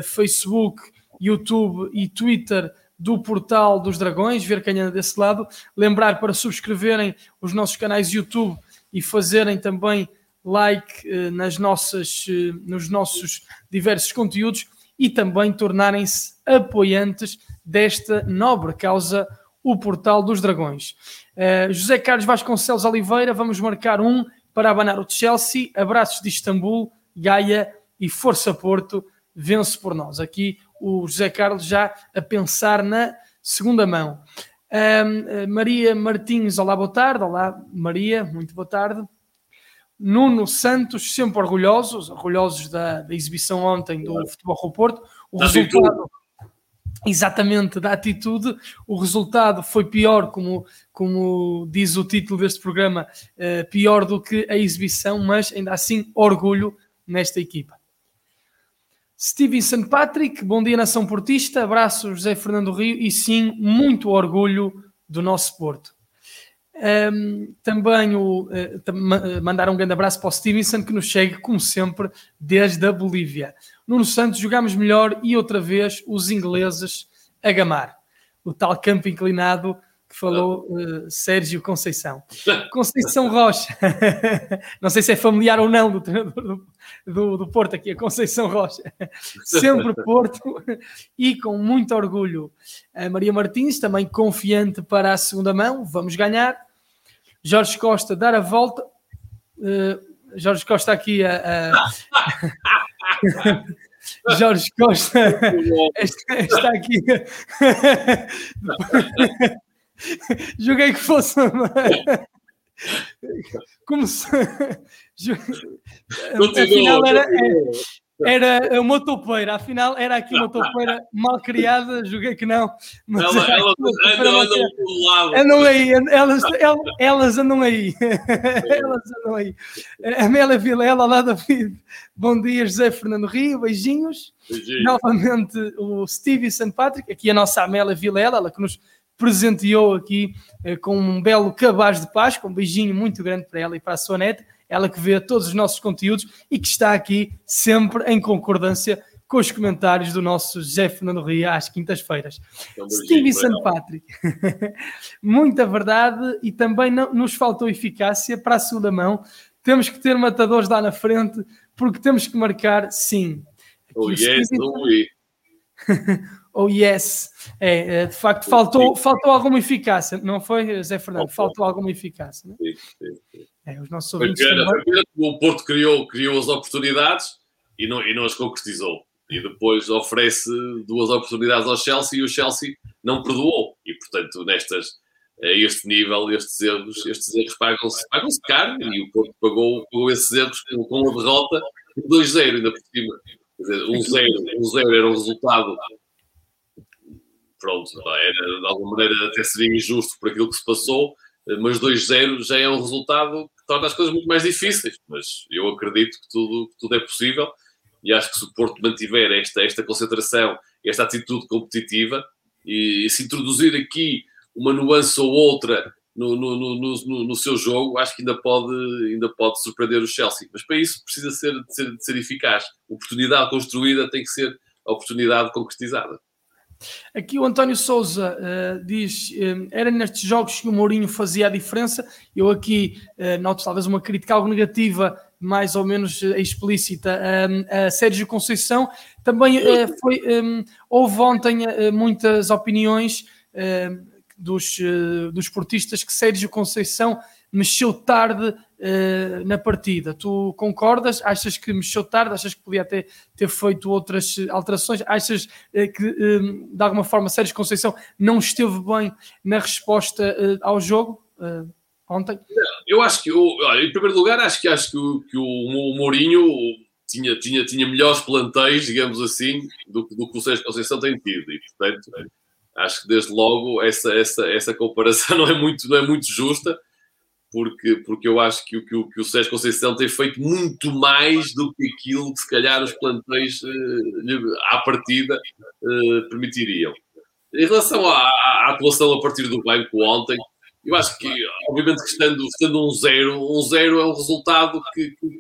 Facebook, YouTube e Twitter do Portal dos Dragões, ver quem anda desse lado. Lembrar para subscreverem os nossos canais YouTube e fazerem também like uh, nas nossas, uh, nos nossos diversos conteúdos e também tornarem-se apoiantes desta nobre causa, o Portal dos Dragões. Uh, José Carlos Vasconcelos Oliveira, vamos marcar um para abanar o Chelsea. Abraços de Istambul, Gaia e Força Porto, vence por nós. Aqui o José Carlos já a pensar na segunda mão. Maria Martins, olá, boa tarde. Olá, Maria, muito boa tarde. Nuno Santos, sempre orgulhosos, orgulhosos da, da exibição ontem do Futebol com Porto. O da resultado, atitude. exatamente, da atitude. O resultado foi pior, como, como diz o título deste programa, uh, pior do que a exibição, mas ainda assim, orgulho nesta equipa. Stevenson Patrick, bom dia nação portista, abraço José Fernando Rio e sim, muito orgulho do nosso Porto. Um, também o, uh, mandar um grande abraço para o Stevenson que nos chega, como sempre, desde a Bolívia. Nuno Santos, jogámos melhor e outra vez os ingleses a gamar. O tal campo inclinado que falou uh, Sérgio Conceição. (laughs) Conceição Rocha, (laughs) não sei se é familiar ou não do treinador do, do, Porto aqui, a Conceição Rocha, (laughs) sempre Porto e com muito orgulho. A Maria Martins, também confiante para a segunda mão, vamos ganhar. Jorge Costa, dar a volta. Uh, Jorge Costa aqui a. a... Jorge Costa está aqui. (laughs) Joguei que fosse. Como se. Afinal era, era uma topeira, afinal era aqui uma topeira mal criada, joguei que não. Mas ela, ela, ela, ela andam aí, elas, elas andam aí. (laughs) elas andam aí. Amélia Vilela, lá David. Bom dia, José Fernando Rio, beijinhos. beijinhos. Novamente o Stevie St. Patrick, aqui a nossa Amélia Vilela, ela que nos presenteou aqui eh, com um belo cabaz de Páscoa, um beijinho muito grande para ela e para a sua neta, ela que vê todos os nossos conteúdos e que está aqui sempre em concordância com os comentários do nosso José Fernando Rio às quintas-feiras. Um Stevie St. Patrick, (laughs) muita verdade e também não, nos faltou eficácia para a segunda mão. Temos que ter matadores lá na frente porque temos que marcar sim. Aqui oh, yes, (laughs) oh, oh yes, é, é, de facto faltou, faltou alguma eficácia, não foi, Zé Fernando? Faltou alguma eficácia. Não? Sim, sim, sim. É, os nossos ouvintes pena, também... o Porto criou, criou as oportunidades e não, e não as concretizou. E depois oferece duas oportunidades ao Chelsea e o Chelsea não perdoou. E portanto, nestas, a este nível, estes erros, estes erros pagam-se pagam caro e o Porto pagou, pagou esses erros com, com a derrota 2-0 ainda por cima. Quer dizer, 1-0 um um era um resultado pronto, era, de alguma maneira até seria injusto por aquilo que se passou, mas 2-0 já é um resultado que torna as coisas muito mais difíceis. Mas eu acredito que tudo, que tudo é possível e acho que se o Porto mantiver esta, esta concentração, esta atitude competitiva e, e se introduzir aqui uma nuance ou outra no, no, no, no, seu jogo, acho que ainda pode, ainda pode surpreender o Chelsea. Mas para isso precisa ser, de, ser, de ser eficaz. Oportunidade construída tem que ser oportunidade concretizada. Aqui o António Souza uh, diz: uh, era nestes jogos que o Mourinho fazia a diferença. Eu aqui uh, noto talvez uma crítica algo negativa, mais ou menos explícita, a Sérgio Conceição. Também foi, um, houve ontem muitas opiniões dos, dos esportistas que Sérgio Conceição mexeu tarde uh, na partida. Tu concordas? Achas que mexeu tarde? Achas que podia até ter feito outras alterações? Achas uh, que, uh, de alguma forma, Sérgio Conceição não esteve bem na resposta ao jogo ontem? Eu acho que, eu, em primeiro lugar, acho que, acho que, o, que o Mourinho tinha, tinha, tinha melhores plantéis, digamos assim, do, do que o Sérgio Conceição tem tido. E, portanto, acho que desde logo essa, essa, essa comparação (laughs) não é muito, não é muito justa porque, porque eu acho que, que, que o Sérgio Conceição tem feito muito mais do que aquilo que se calhar os plantéis uh, à partida uh, permitiriam. Em relação à, à, atuação a partir do banco ontem, eu acho que, obviamente, que estando, estando um zero, um zero é um resultado que, que,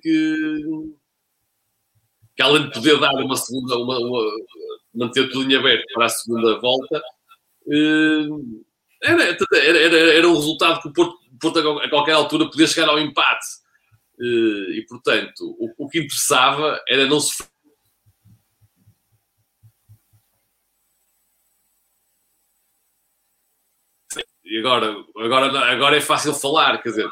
que, além de poder dar uma segunda, uma, uma, manter tudo em aberto para a segunda volta, uh, era, era, era, era um resultado que o Porto Porto a qualquer altura podia chegar ao empate. Eh, e, portanto, o, o que interessava era não se E agora, agora, agora é fácil falar, quer dizer,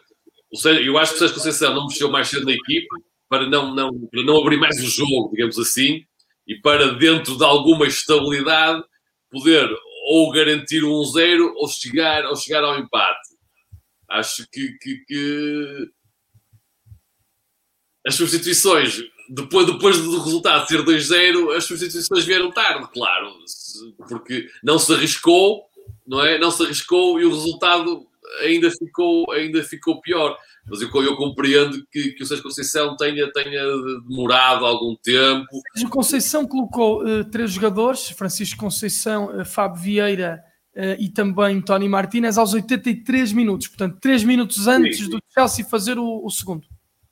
eu acho que o Sérgio Conceição não mexeu mais cedo na equipa para não, não, para não abrir mais o jogo, digamos assim, e para, dentro de alguma estabilidade, poder ou garantir um zero ou chegar, ou chegar ao empate. Acho que, que, que as substituições, depois, depois do resultado ser 2-0, as substituições vieram tarde, claro, porque não se arriscou, não é? Não se arriscou e o resultado ainda ficou, ainda ficou pior. Mas eu, eu compreendo que, que o Sérgio Conceição tenha, tenha demorado algum tempo. Sérgio Conceição colocou uh, três jogadores: Francisco Conceição, uh, Fábio Vieira Uh, e também Tony Martinez aos 83 minutos, portanto, 3 minutos antes sim, sim. do Chelsea fazer o, o, segundo.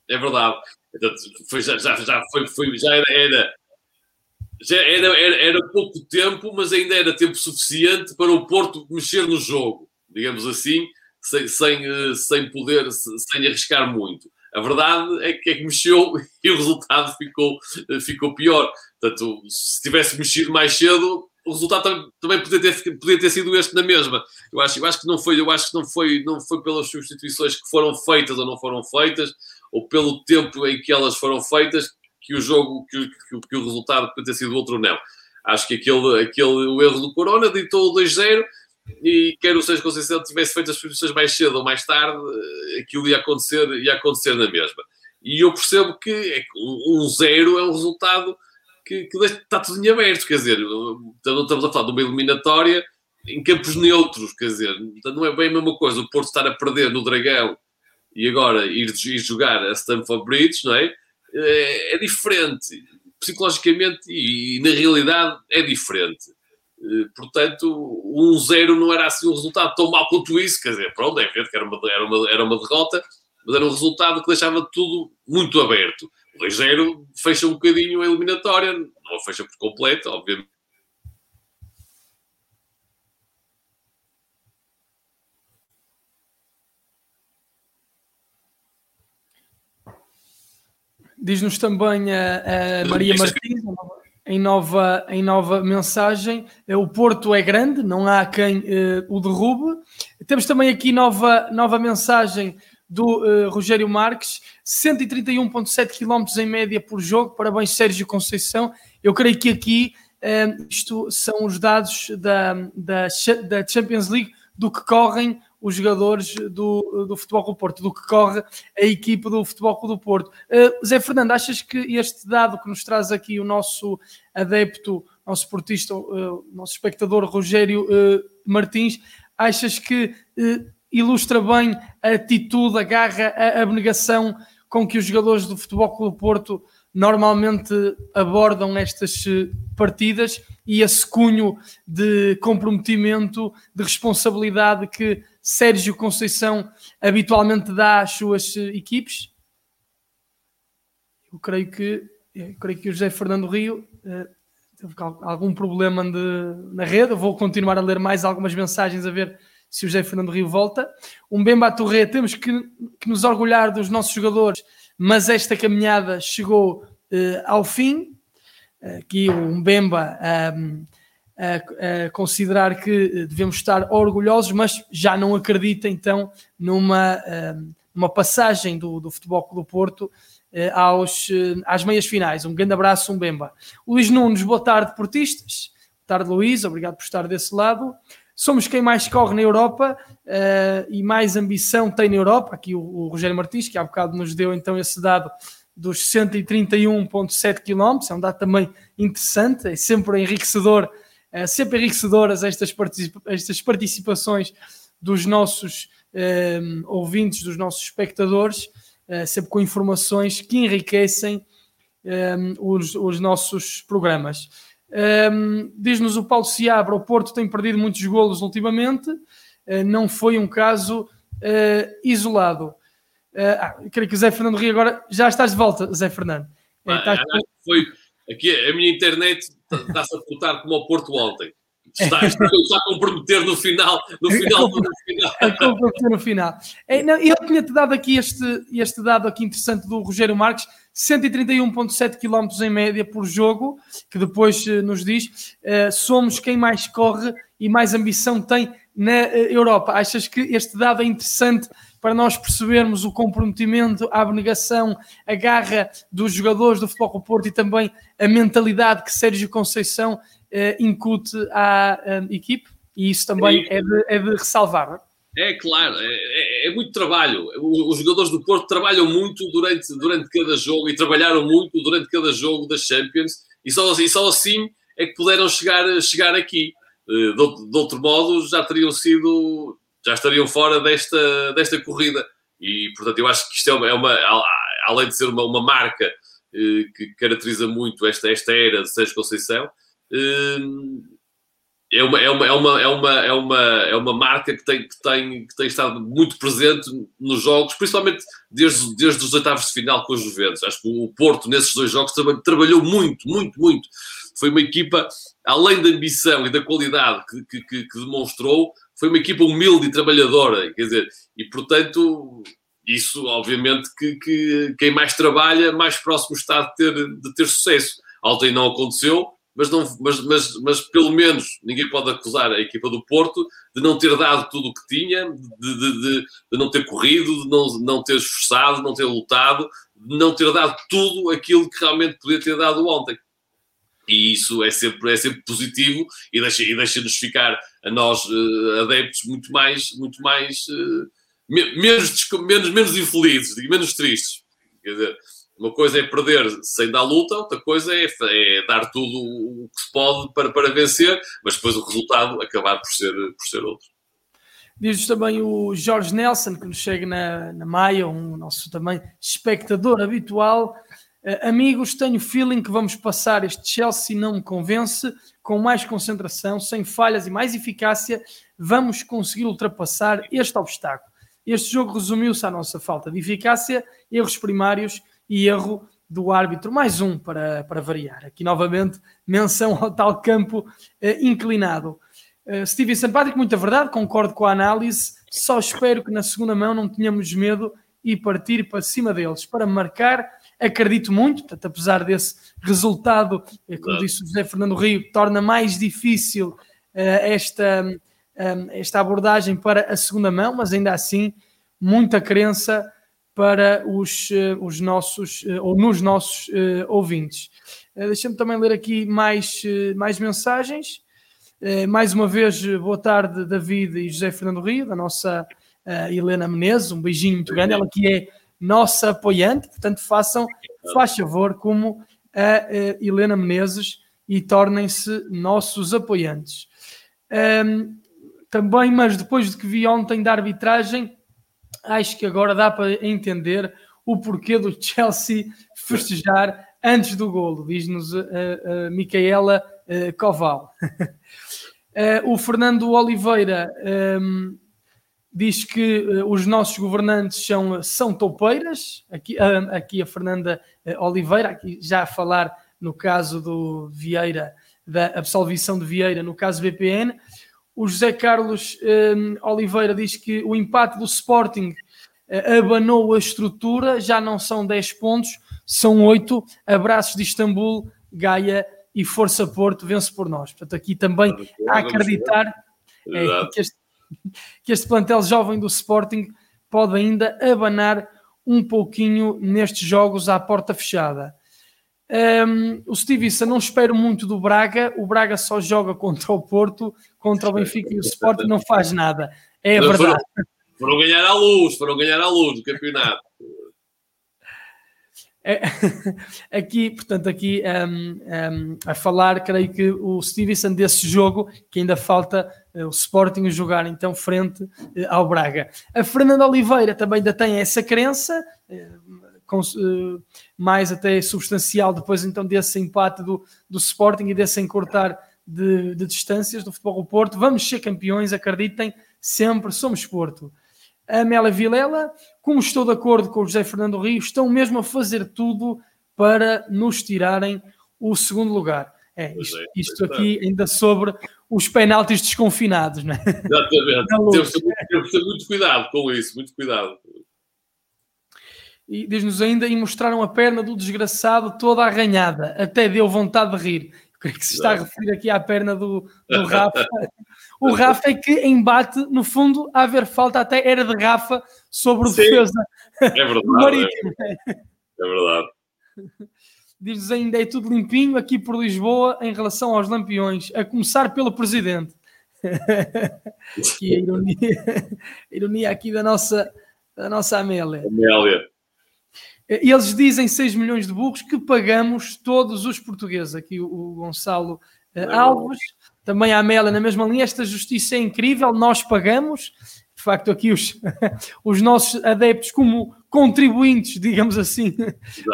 É verdade. Foi, já, já, já, foi, foi, já era, era já era, era, era, pouco tempo, mas ainda era tempo suficiente para o Porto mexer no jogo, digamos assim, sem, sem, eh, sem poder, sem arriscar muito. A verdade é que, é que mexeu (laughs) e o resultado ficou, eh, ficou pior. Portanto, se tivesse mexido mais cedo, o resultado também podia ter, podia ter sido este na mesma. Eu acho, eu acho que não foi, eu acho que não foi, não foi pelas substituições que foram feitas ou não foram feitas, ou pelo tempo em que elas foram feitas, que o jogo, que, que, que o resultado podia ter sido outro não. Acho que aquele, aquele o erro do Corona ditou o 2-0 e quer o Sérgio Conceição tivesse feito as substituições mais cedo ou mais tarde, aquilo ia acontecer, ia acontecer na mesma. E eu percebo que é um zero é um resultado que, que está tudo em aberto, quer dizer, estamos a falar de uma eliminatória em campos neutros, quer dizer, não é bem a mesma coisa o Porto estar a perder no Dragão e agora ir, ir jogar a Stamford Bridge, não é? É, é diferente, psicologicamente e, e, na realidade é diferente. Eh, portanto, um zero não era assim um resultado tão mau quanto isso, quer dizer, pronto, é evidente que era uma, era uma, era uma derrota, mas era um resultado que deixava tudo muito aberto. 2-0 fecha um bocadinho a eliminatória, não a fecha por completo, obviamente. Diz-nos também a, a Maria Martins, em nova, em nova mensagem, é o Porto é grande, não há quem uh, o derrube. Temos também aqui nova, nova mensagem do uh, Rogério Marques, 131,7 km em média por jogo. Parabéns, Sérgio Conceição. Eu creio que aqui uh, isto são os dados da, da, da, Champions League do que correm os jogadores do, do Futebol do Porto, do que corre a equipe do Futebol do Porto. Uh, Zé Fernando, achas que este dado que nos traz aqui o nosso adepto, nosso portista, uh, nosso espectador Rogério Martins, achas que ilustra bem a atitude, a garra, a abnegação com que os jogadores do Futebol Clube Porto normalmente abordam estas partidas e esse cunho de comprometimento, de responsabilidade que Sérgio Conceição habitualmente dá às suas equipes? Eu creio que, eu creio que o José Fernando Rio teve algum problema de, na rede. Vou continuar a ler mais algumas mensagens a ver se o José Fernando Rio volta. Um Bemba Torre, temos que, que, nos orgulhar dos nossos jogadores, mas esta caminhada chegou uh, ao fim. Aqui um Bemba um, a, a, considerar que devemos estar orgulhosos, mas já não acredita então numa, um, numa passagem do, do Futebol do Porto uh, aos, às meias finais. Um grande abraço, um Bemba. Luís Nunes, boa tarde, portistas. Boa tarde, Luís, obrigado por estar desse lado. Somos quem mais corre na Europa uh, e mais ambição tem na Europa. Aqui o, o Rogério Martins, que há bocado nos deu então esse dado dos 131,7 km, é um dado também interessante, é sempre enriquecedor, é sempre enriquecedoras estas, estas participações dos nossos eh, ouvintes, dos nossos espectadores, sempre com informações que enriquecem os, os, nossos programas. Diz-nos o Paulo Seabra, o Porto tem perdido muitos golos ultimamente, não foi um caso isolado. Uh, ah, creio que o Zé Fernando Rio agora já estás de volta, Zé Fernando. Ah, estás... foi aqui a minha internet está-se a portar como ao Porto ontem. (laughs) Está, está, a comprometer no final, no final, no final. A comprometer no final. É, não, eu tinha-te dado aqui este, este dado aqui interessante do Rogério Marques, 131.7 km em média por jogo, que depois uh, nos diz, uh, somos quem mais corre e mais ambição tem na uh, Europa. Achas que este dado é interessante para nós percebermos o comprometimento, a abnegação, a garra dos jogadores do Futebol Porto e também a mentalidade que Sérgio Conceição eh, incute à eh, equipe, e isso também é de, é de ressalvar. É? É claro, é, é, é, muito trabalho. Os jogadores do Porto trabalham muito durante, durante cada jogo e trabalharam muito durante cada jogo das Champions e só, e só assim é que puderam chegar, chegar aqui. Eh, de, de outro modo, já teriam sido já estariam fora desta, desta corrida. E, portanto, eu acho que isto é uma, é uma além de ser uma, uma marca eh, que caracteriza muito esta, esta era de Sérgio Conceição, eh, é, uma, é, uma, é, uma, é, uma, é, uma, é uma marca que tem, que, tem, que tem estado muito presente nos jogos, principalmente desde, desde os oitavos de final com os Juventus. Acho que o Porto, nesses dois jogos, trabalhou muito, muito, muito. Foi uma equipa, além da ambição e da qualidade que, que, que demonstrou, foi uma equipa humilde e trabalhadora, quer dizer, e portanto, isso obviamente que, que quem mais trabalha, mais próximo está de ter, de ter sucesso. Ontem não aconteceu, mas, não, mas, mas, mas pelo menos ninguém pode acusar a equipa do Porto de não ter dado tudo o que tinha, de, de, de, de não ter corrido, de não, não ter esforçado, de não ter lutado, de não ter dado tudo aquilo que realmente podia ter dado ontem e isso é sempre, é sempre positivo e deixa, deixa-nos ficar a nós uh, adeptos muito mais, muito mais uh, menos, menos, menos infelizes, menos tristes. Quer dizer, uma coisa é perder sem dar luta, outra coisa é, é, dar tudo o que se pode para, para vencer, mas depois o resultado acabar por ser, por ser outro. Diz-nos também o Jorge Nelson, que nos chega na, na Maia, um nosso também espectador habitual. Uh, amigos, tenho feeling que vamos passar este Chelsea, não me convence. Com mais concentração, sem falhas e mais eficácia, vamos conseguir ultrapassar este obstáculo. Este jogo resumiu-se à nossa falta de eficácia, erros primários e erro do árbitro. Mais um para, para variar. Aqui novamente, menção ao tal campo uh, inclinado. Uh, Steven Sampatrick, muita verdade, concordo com a análise. Só espero que na segunda mão não tenhamos medo e partir para cima deles para marcar acredito muito, portanto, apesar desse resultado, eh, como disse o José Fernando Rio, torna mais difícil uh, esta, um, esta abordagem para a segunda mão, mas ainda assim, muita crença para os, uh, os nossos, uh, ou nos nossos ouvintes. Deixa-me também ler aqui mais, mais mensagens. mais uma vez, boa tarde, David e José Fernando Rio, da nossa Helena Menezes, um beijinho muito grande, ela que é nossa apoiante, portanto façam, faz favor, como a, Helena Menezes e tornem-se nossos apoiantes. Também, mas depois de que vi ontem da arbitragem, acho que agora dá para entender o porquê do Chelsea festejar antes do golo, diz-nos a, a Micaela Koval. uh, (laughs) o Fernando Oliveira um, diz que uh, os nossos governantes são, são toupeiras, aqui, uh, aqui a Fernanda uh, Oliveira, aqui já a falar no caso do Vieira, da absolvição de Vieira, no caso VPN. O José Carlos um, Oliveira diz que o empate do Sporting abanou a estrutura, já não são 10 pontos, são 8. Abraços de Istambul, Gaia e Força Porto, vence por nós. Portanto, aqui também a acreditar é, que este que este plantel jovem do Sporting pode ainda abanar um pouquinho nestes jogos à porta fechada. Um, o Stivissa não espero muito do Braga, o Braga só joga contra o Porto, contra o Benfica e o Sporting não faz nada. É a verdade. Foram, foram ganhar à luz, foram ganhar à luz do campeonato. É, (laughs) aqui, portanto, aqui um, um, a falar, creio que o Stevenson desse jogo, que ainda falta uh, o Sporting jogar então frente uh, ao Braga. A Fernanda Oliveira também ainda tem essa crença, uh, mais até substancial depois então desse empate do, do Sporting e desse encurtar de, de distâncias do Futebol do Porto. Vamos ser campeões, acreditem, sempre somos Porto. A Amélia Vilela como estou de acordo com o José Fernando Rio, estão mesmo a fazer tudo para nos tirarem o segundo lugar. É, isto, é, isto aqui ainda sobre os penaltis desconfinados, não é? Exatamente. (laughs) Temos de ter muito cuidado com isso, muito cuidado. E diz-nos ainda, e mostraram a perna do desgraçado toda arranhada, até deu vontade de rir. Creio que se está a referir aqui à perna do, do (laughs) Rafa. o Rafa é que embate, no fundo, a haver falta até era de Rafa sobre o Sim, defesa é verdade, do (laughs) Marítimo. É, é verdade. Diz-nos ainda é tudo limpinho aqui por Lisboa em relação aos lampiões, a começar pelo presidente. (laughs) que a ironia, a ironia aqui da nossa, da nossa Amélia. Amélia. Eles dizem 6 milhões de burros que pagamos todos os portugueses. Aqui o, Gonçalo uh, Alves, também a Amélia na mesma linha. Esta justiça é incrível, nós pagamos. De facto, aqui os, (laughs) os nossos adeptos, como contribuintes, digamos assim,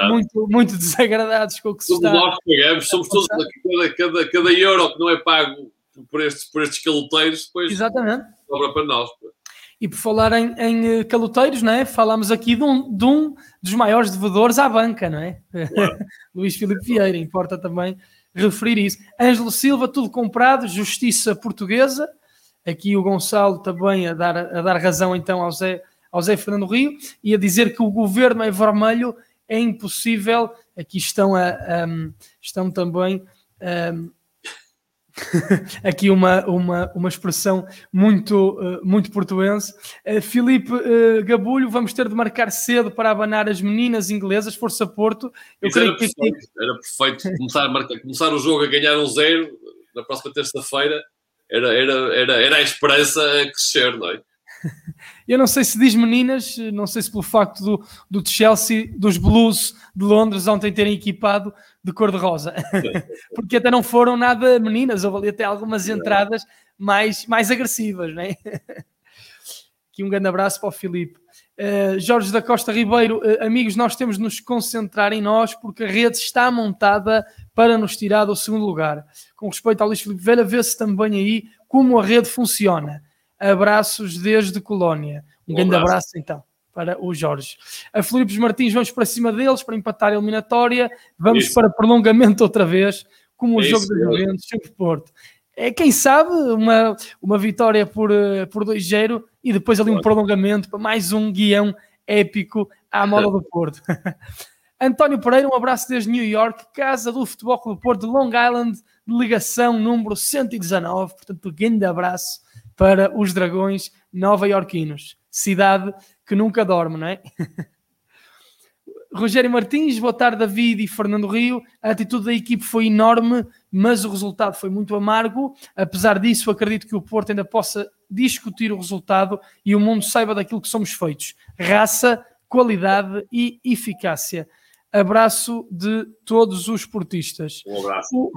muito, muito desagradados com o que se está. Nós pagamos, somos todos, cada, cada, cada euro que não é pago por estes, por estes caloteiros, depois Exatamente. sobra para nós. E por falar em, em eh, caloteiros, não é? Falámos aqui de um, de um, dos maiores devedores à banca, não é? Claro. (laughs) Luís Filipe Vieira, importa também referir isso. Ângelo Silva, tudo comprado, justiça portuguesa. Aqui o Gonçalo também a dar, a dar razão então ao Zé, ao Zé Fernando Rio e a dizer que o governo é vermelho, é impossível. Aqui estão, a, um, estão também um, (laughs) aqui uma, uma, uma expressão muito, uh, muito portuense. Uh, Filipe uh, Gabulho, vamos ter de marcar cedo para abanar as meninas inglesas, Força Porto. Eu creio que perfeito, era perfeito começar, a marcar, começar o jogo a ganhar um zero na próxima terça-feira. Era, era, era, era a esperança a crescer, não é? Eu não sei se diz meninas, não sei se pelo facto do, do Chelsea, dos Blues de Londres ontem terem equipado de cor-de-rosa, (laughs) porque até não foram nada meninas, houve ali até algumas entradas mais, mais agressivas, não é? (laughs) Aqui um grande abraço para o Filipe. Uh, Jorge da Costa Ribeiro, uh, amigos, nós temos de nos concentrar em nós porque a rede está montada para nos tirar do segundo lugar. Com respeito ao Luís Filipe Velha, vê-se também aí como a rede funciona. Abraços desde Colónia. Um, um grande abraço. abraço então para o Jorge. A Filipe Martins, vamos para cima deles para empatar a eliminatória. Vamos isso. para prolongamento outra vez, como o é jogo da Juventus sobre Porto. É, quem sabe uma, uma vitória por, eh, por 2-0 e depois ali um prolongamento para mais um guião épico à moda do Porto. (laughs) António Pereira, um abraço desde New York, casa do Futebol Clube Porto de Long Island, delegação número 119. Portanto, um grande abraço para os Dragões nova-iorquinos. Cidade que nunca dorme, não é? (laughs) Rogério Martins, boa tarde, David e Fernando Rio. A atitude da equipe foi enorme, mas o resultado foi muito amargo. Apesar disso, acredito que o Porto ainda possa discutir o resultado e o mundo saiba daquilo que somos feitos: raça, qualidade e eficácia. Abraço de todos os portistas. Um abraço. O,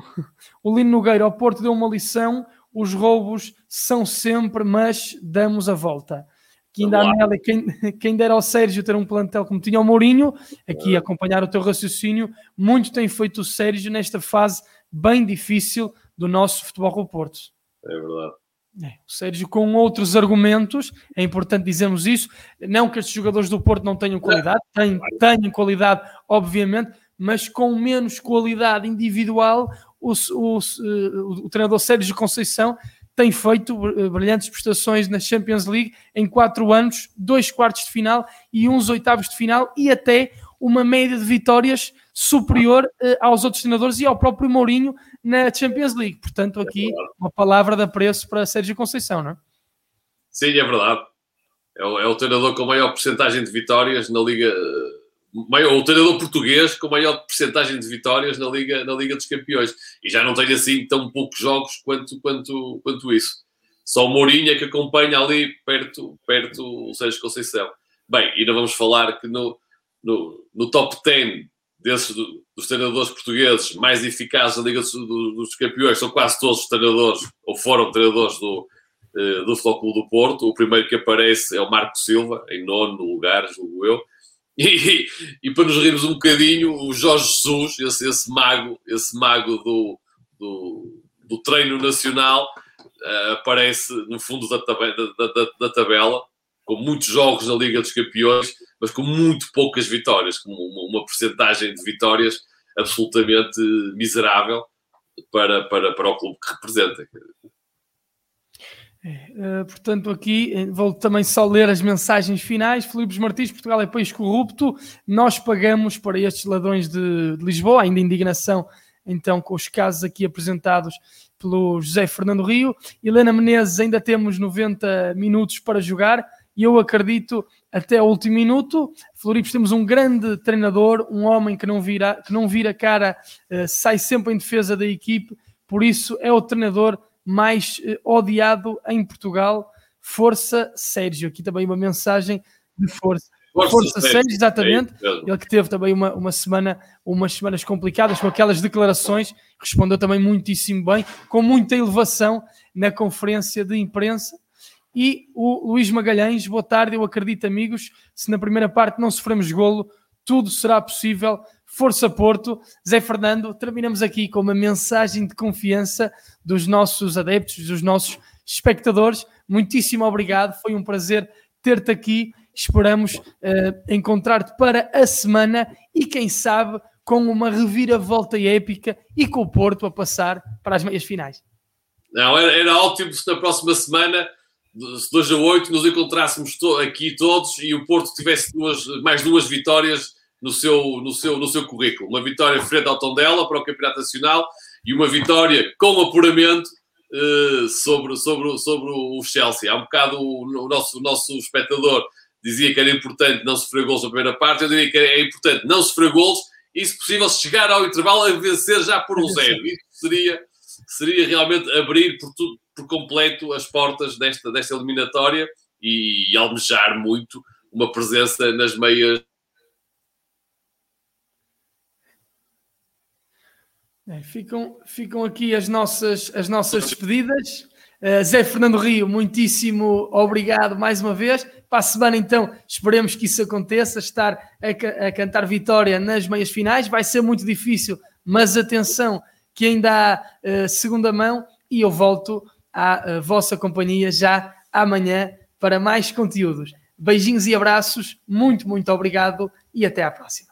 o Lino Nogueira, ao Porto deu uma lição. Os roubos são sempre, mas damos a volta. Aqui ainda a Amélia, quem, quem dera ao Sérgio ter um plantel como tinha o Mourinho, aqui é. acompanhar o teu raciocínio, muito tem feito o Sérgio nesta fase bem difícil do nosso futebol com o Porto. É verdade. É, o Sérgio com outros argumentos, é importante dizermos isso, não que estes jogadores do Porto não tenham qualidade, têm, têm qualidade, obviamente, mas com menos qualidade individual, o, o, o, o treinador Sérgio Conceição tem feito brilhantes prestações na Champions League em quatro anos, dois quartos de final e uns oitavos de final e até uma média de vitórias superior uh, aos outros treinadores e ao próprio Mourinho na Champions League. Portanto, aqui uma palavra de apreço para Sérgio Conceição, não é? Sim, é verdade. É o, é o treinador com maior porcentagem de vitórias na Liga. Maior, o treinador português com maior porcentagem de vitórias na Liga, na Liga dos Campeões. E já não tem assim tão poucos jogos quanto, quanto, quanto isso. Só o Mourinho é que acompanha ali perto, perto o Sérgio Conceição. Bem, e não vamos falar que no, no, no top 10 desses dos treinadores portugueses mais eficazes da Liga dos, dos, Campeões são quase todos os treinadores, ou foram treinadores do, uh, do Futebol Clube do Porto. O primeiro que aparece é o Marco Silva, em nono lugar, julgo eu. E, e, para nos rirmos um bocadinho, o Jorge Jesus, esse, esse mago, esse mago do, do, do treino nacional, uh, aparece no fundo da, da, da, da tabela, com muitos jogos na Liga dos Campeões, mas com muito poucas vitórias, com uma, uma porcentagem de vitórias absolutamente miserável para, para, para o clube que representa. É, uh, portanto, aqui eh, vou também só ler as mensagens finais. Filipe Martins, Portugal é país corrupto. Nós pagamos para estes ladrões de, de, Lisboa, ainda indignação então com os casos aqui apresentados pelo José Fernando Rio. Helena Menezes, ainda temos 90 minutos para jogar e eu acredito até o último minuto. Floripos temos um grande treinador, um homem que não vira, que não vira cara, uh, sai sempre em defesa da equipe, por isso é o treinador mais uh, odiado em Portugal. Força Sérgio, aqui também uma mensagem de força. Força, força Sérgio, exatamente. É Ele que teve também uma, uma semana, umas semanas complicadas com aquelas declarações, respondeu também muitíssimo bem, com muita elevação na conferência de imprensa e o Luís Magalhães, boa tarde, eu acredito, amigos, se na primeira parte não sofremos golo, tudo será possível. Força Porto, Zé Fernando, terminamos aqui com uma mensagem de confiança dos nossos adeptos, dos nossos espectadores. Muitíssimo obrigado, foi um prazer ter-te aqui. Esperamos uh, encontrar-te para a semana e, quem sabe, com uma reviravolta épica e com o Porto a passar para as meias finais. Não, era, era ótimo se na próxima semana 2 a 8 nos encontrássemos to aqui todos e o Porto tivesse duas, mais duas vitórias no seu, no, seu, no seu currículo. Uma vitória frente ao Tondela para o Campeonato Nacional e uma vitória com apuramento uh, sobre, sobre, sobre o Chelsea. Há um bocado o, o, nosso, o nosso espectador dizia que era importante não sofrer gols na primeira parte, eu diria que é importante não sofrer gols e, se possível, chegar ao intervalo a vencer já por um zero. Isso seria, seria realmente abrir por tudo por completo as portas desta, desta eliminatória e, e almejar muito uma presença nas meias. É, ficam, ficam aqui as nossas, as nossas despedidas. Uh, Zé Fernando Rio, muitíssimo obrigado mais uma vez. Para a semana, então, esperemos que isso aconteça, estar a, a, cantar vitória nas meias finais. Vai ser muito difícil, mas atenção, que ainda há uh, segunda mão e eu volto à vossa companhia já amanhã para mais conteúdos. Beijinhos e abraços, muito, muito obrigado e até à próxima.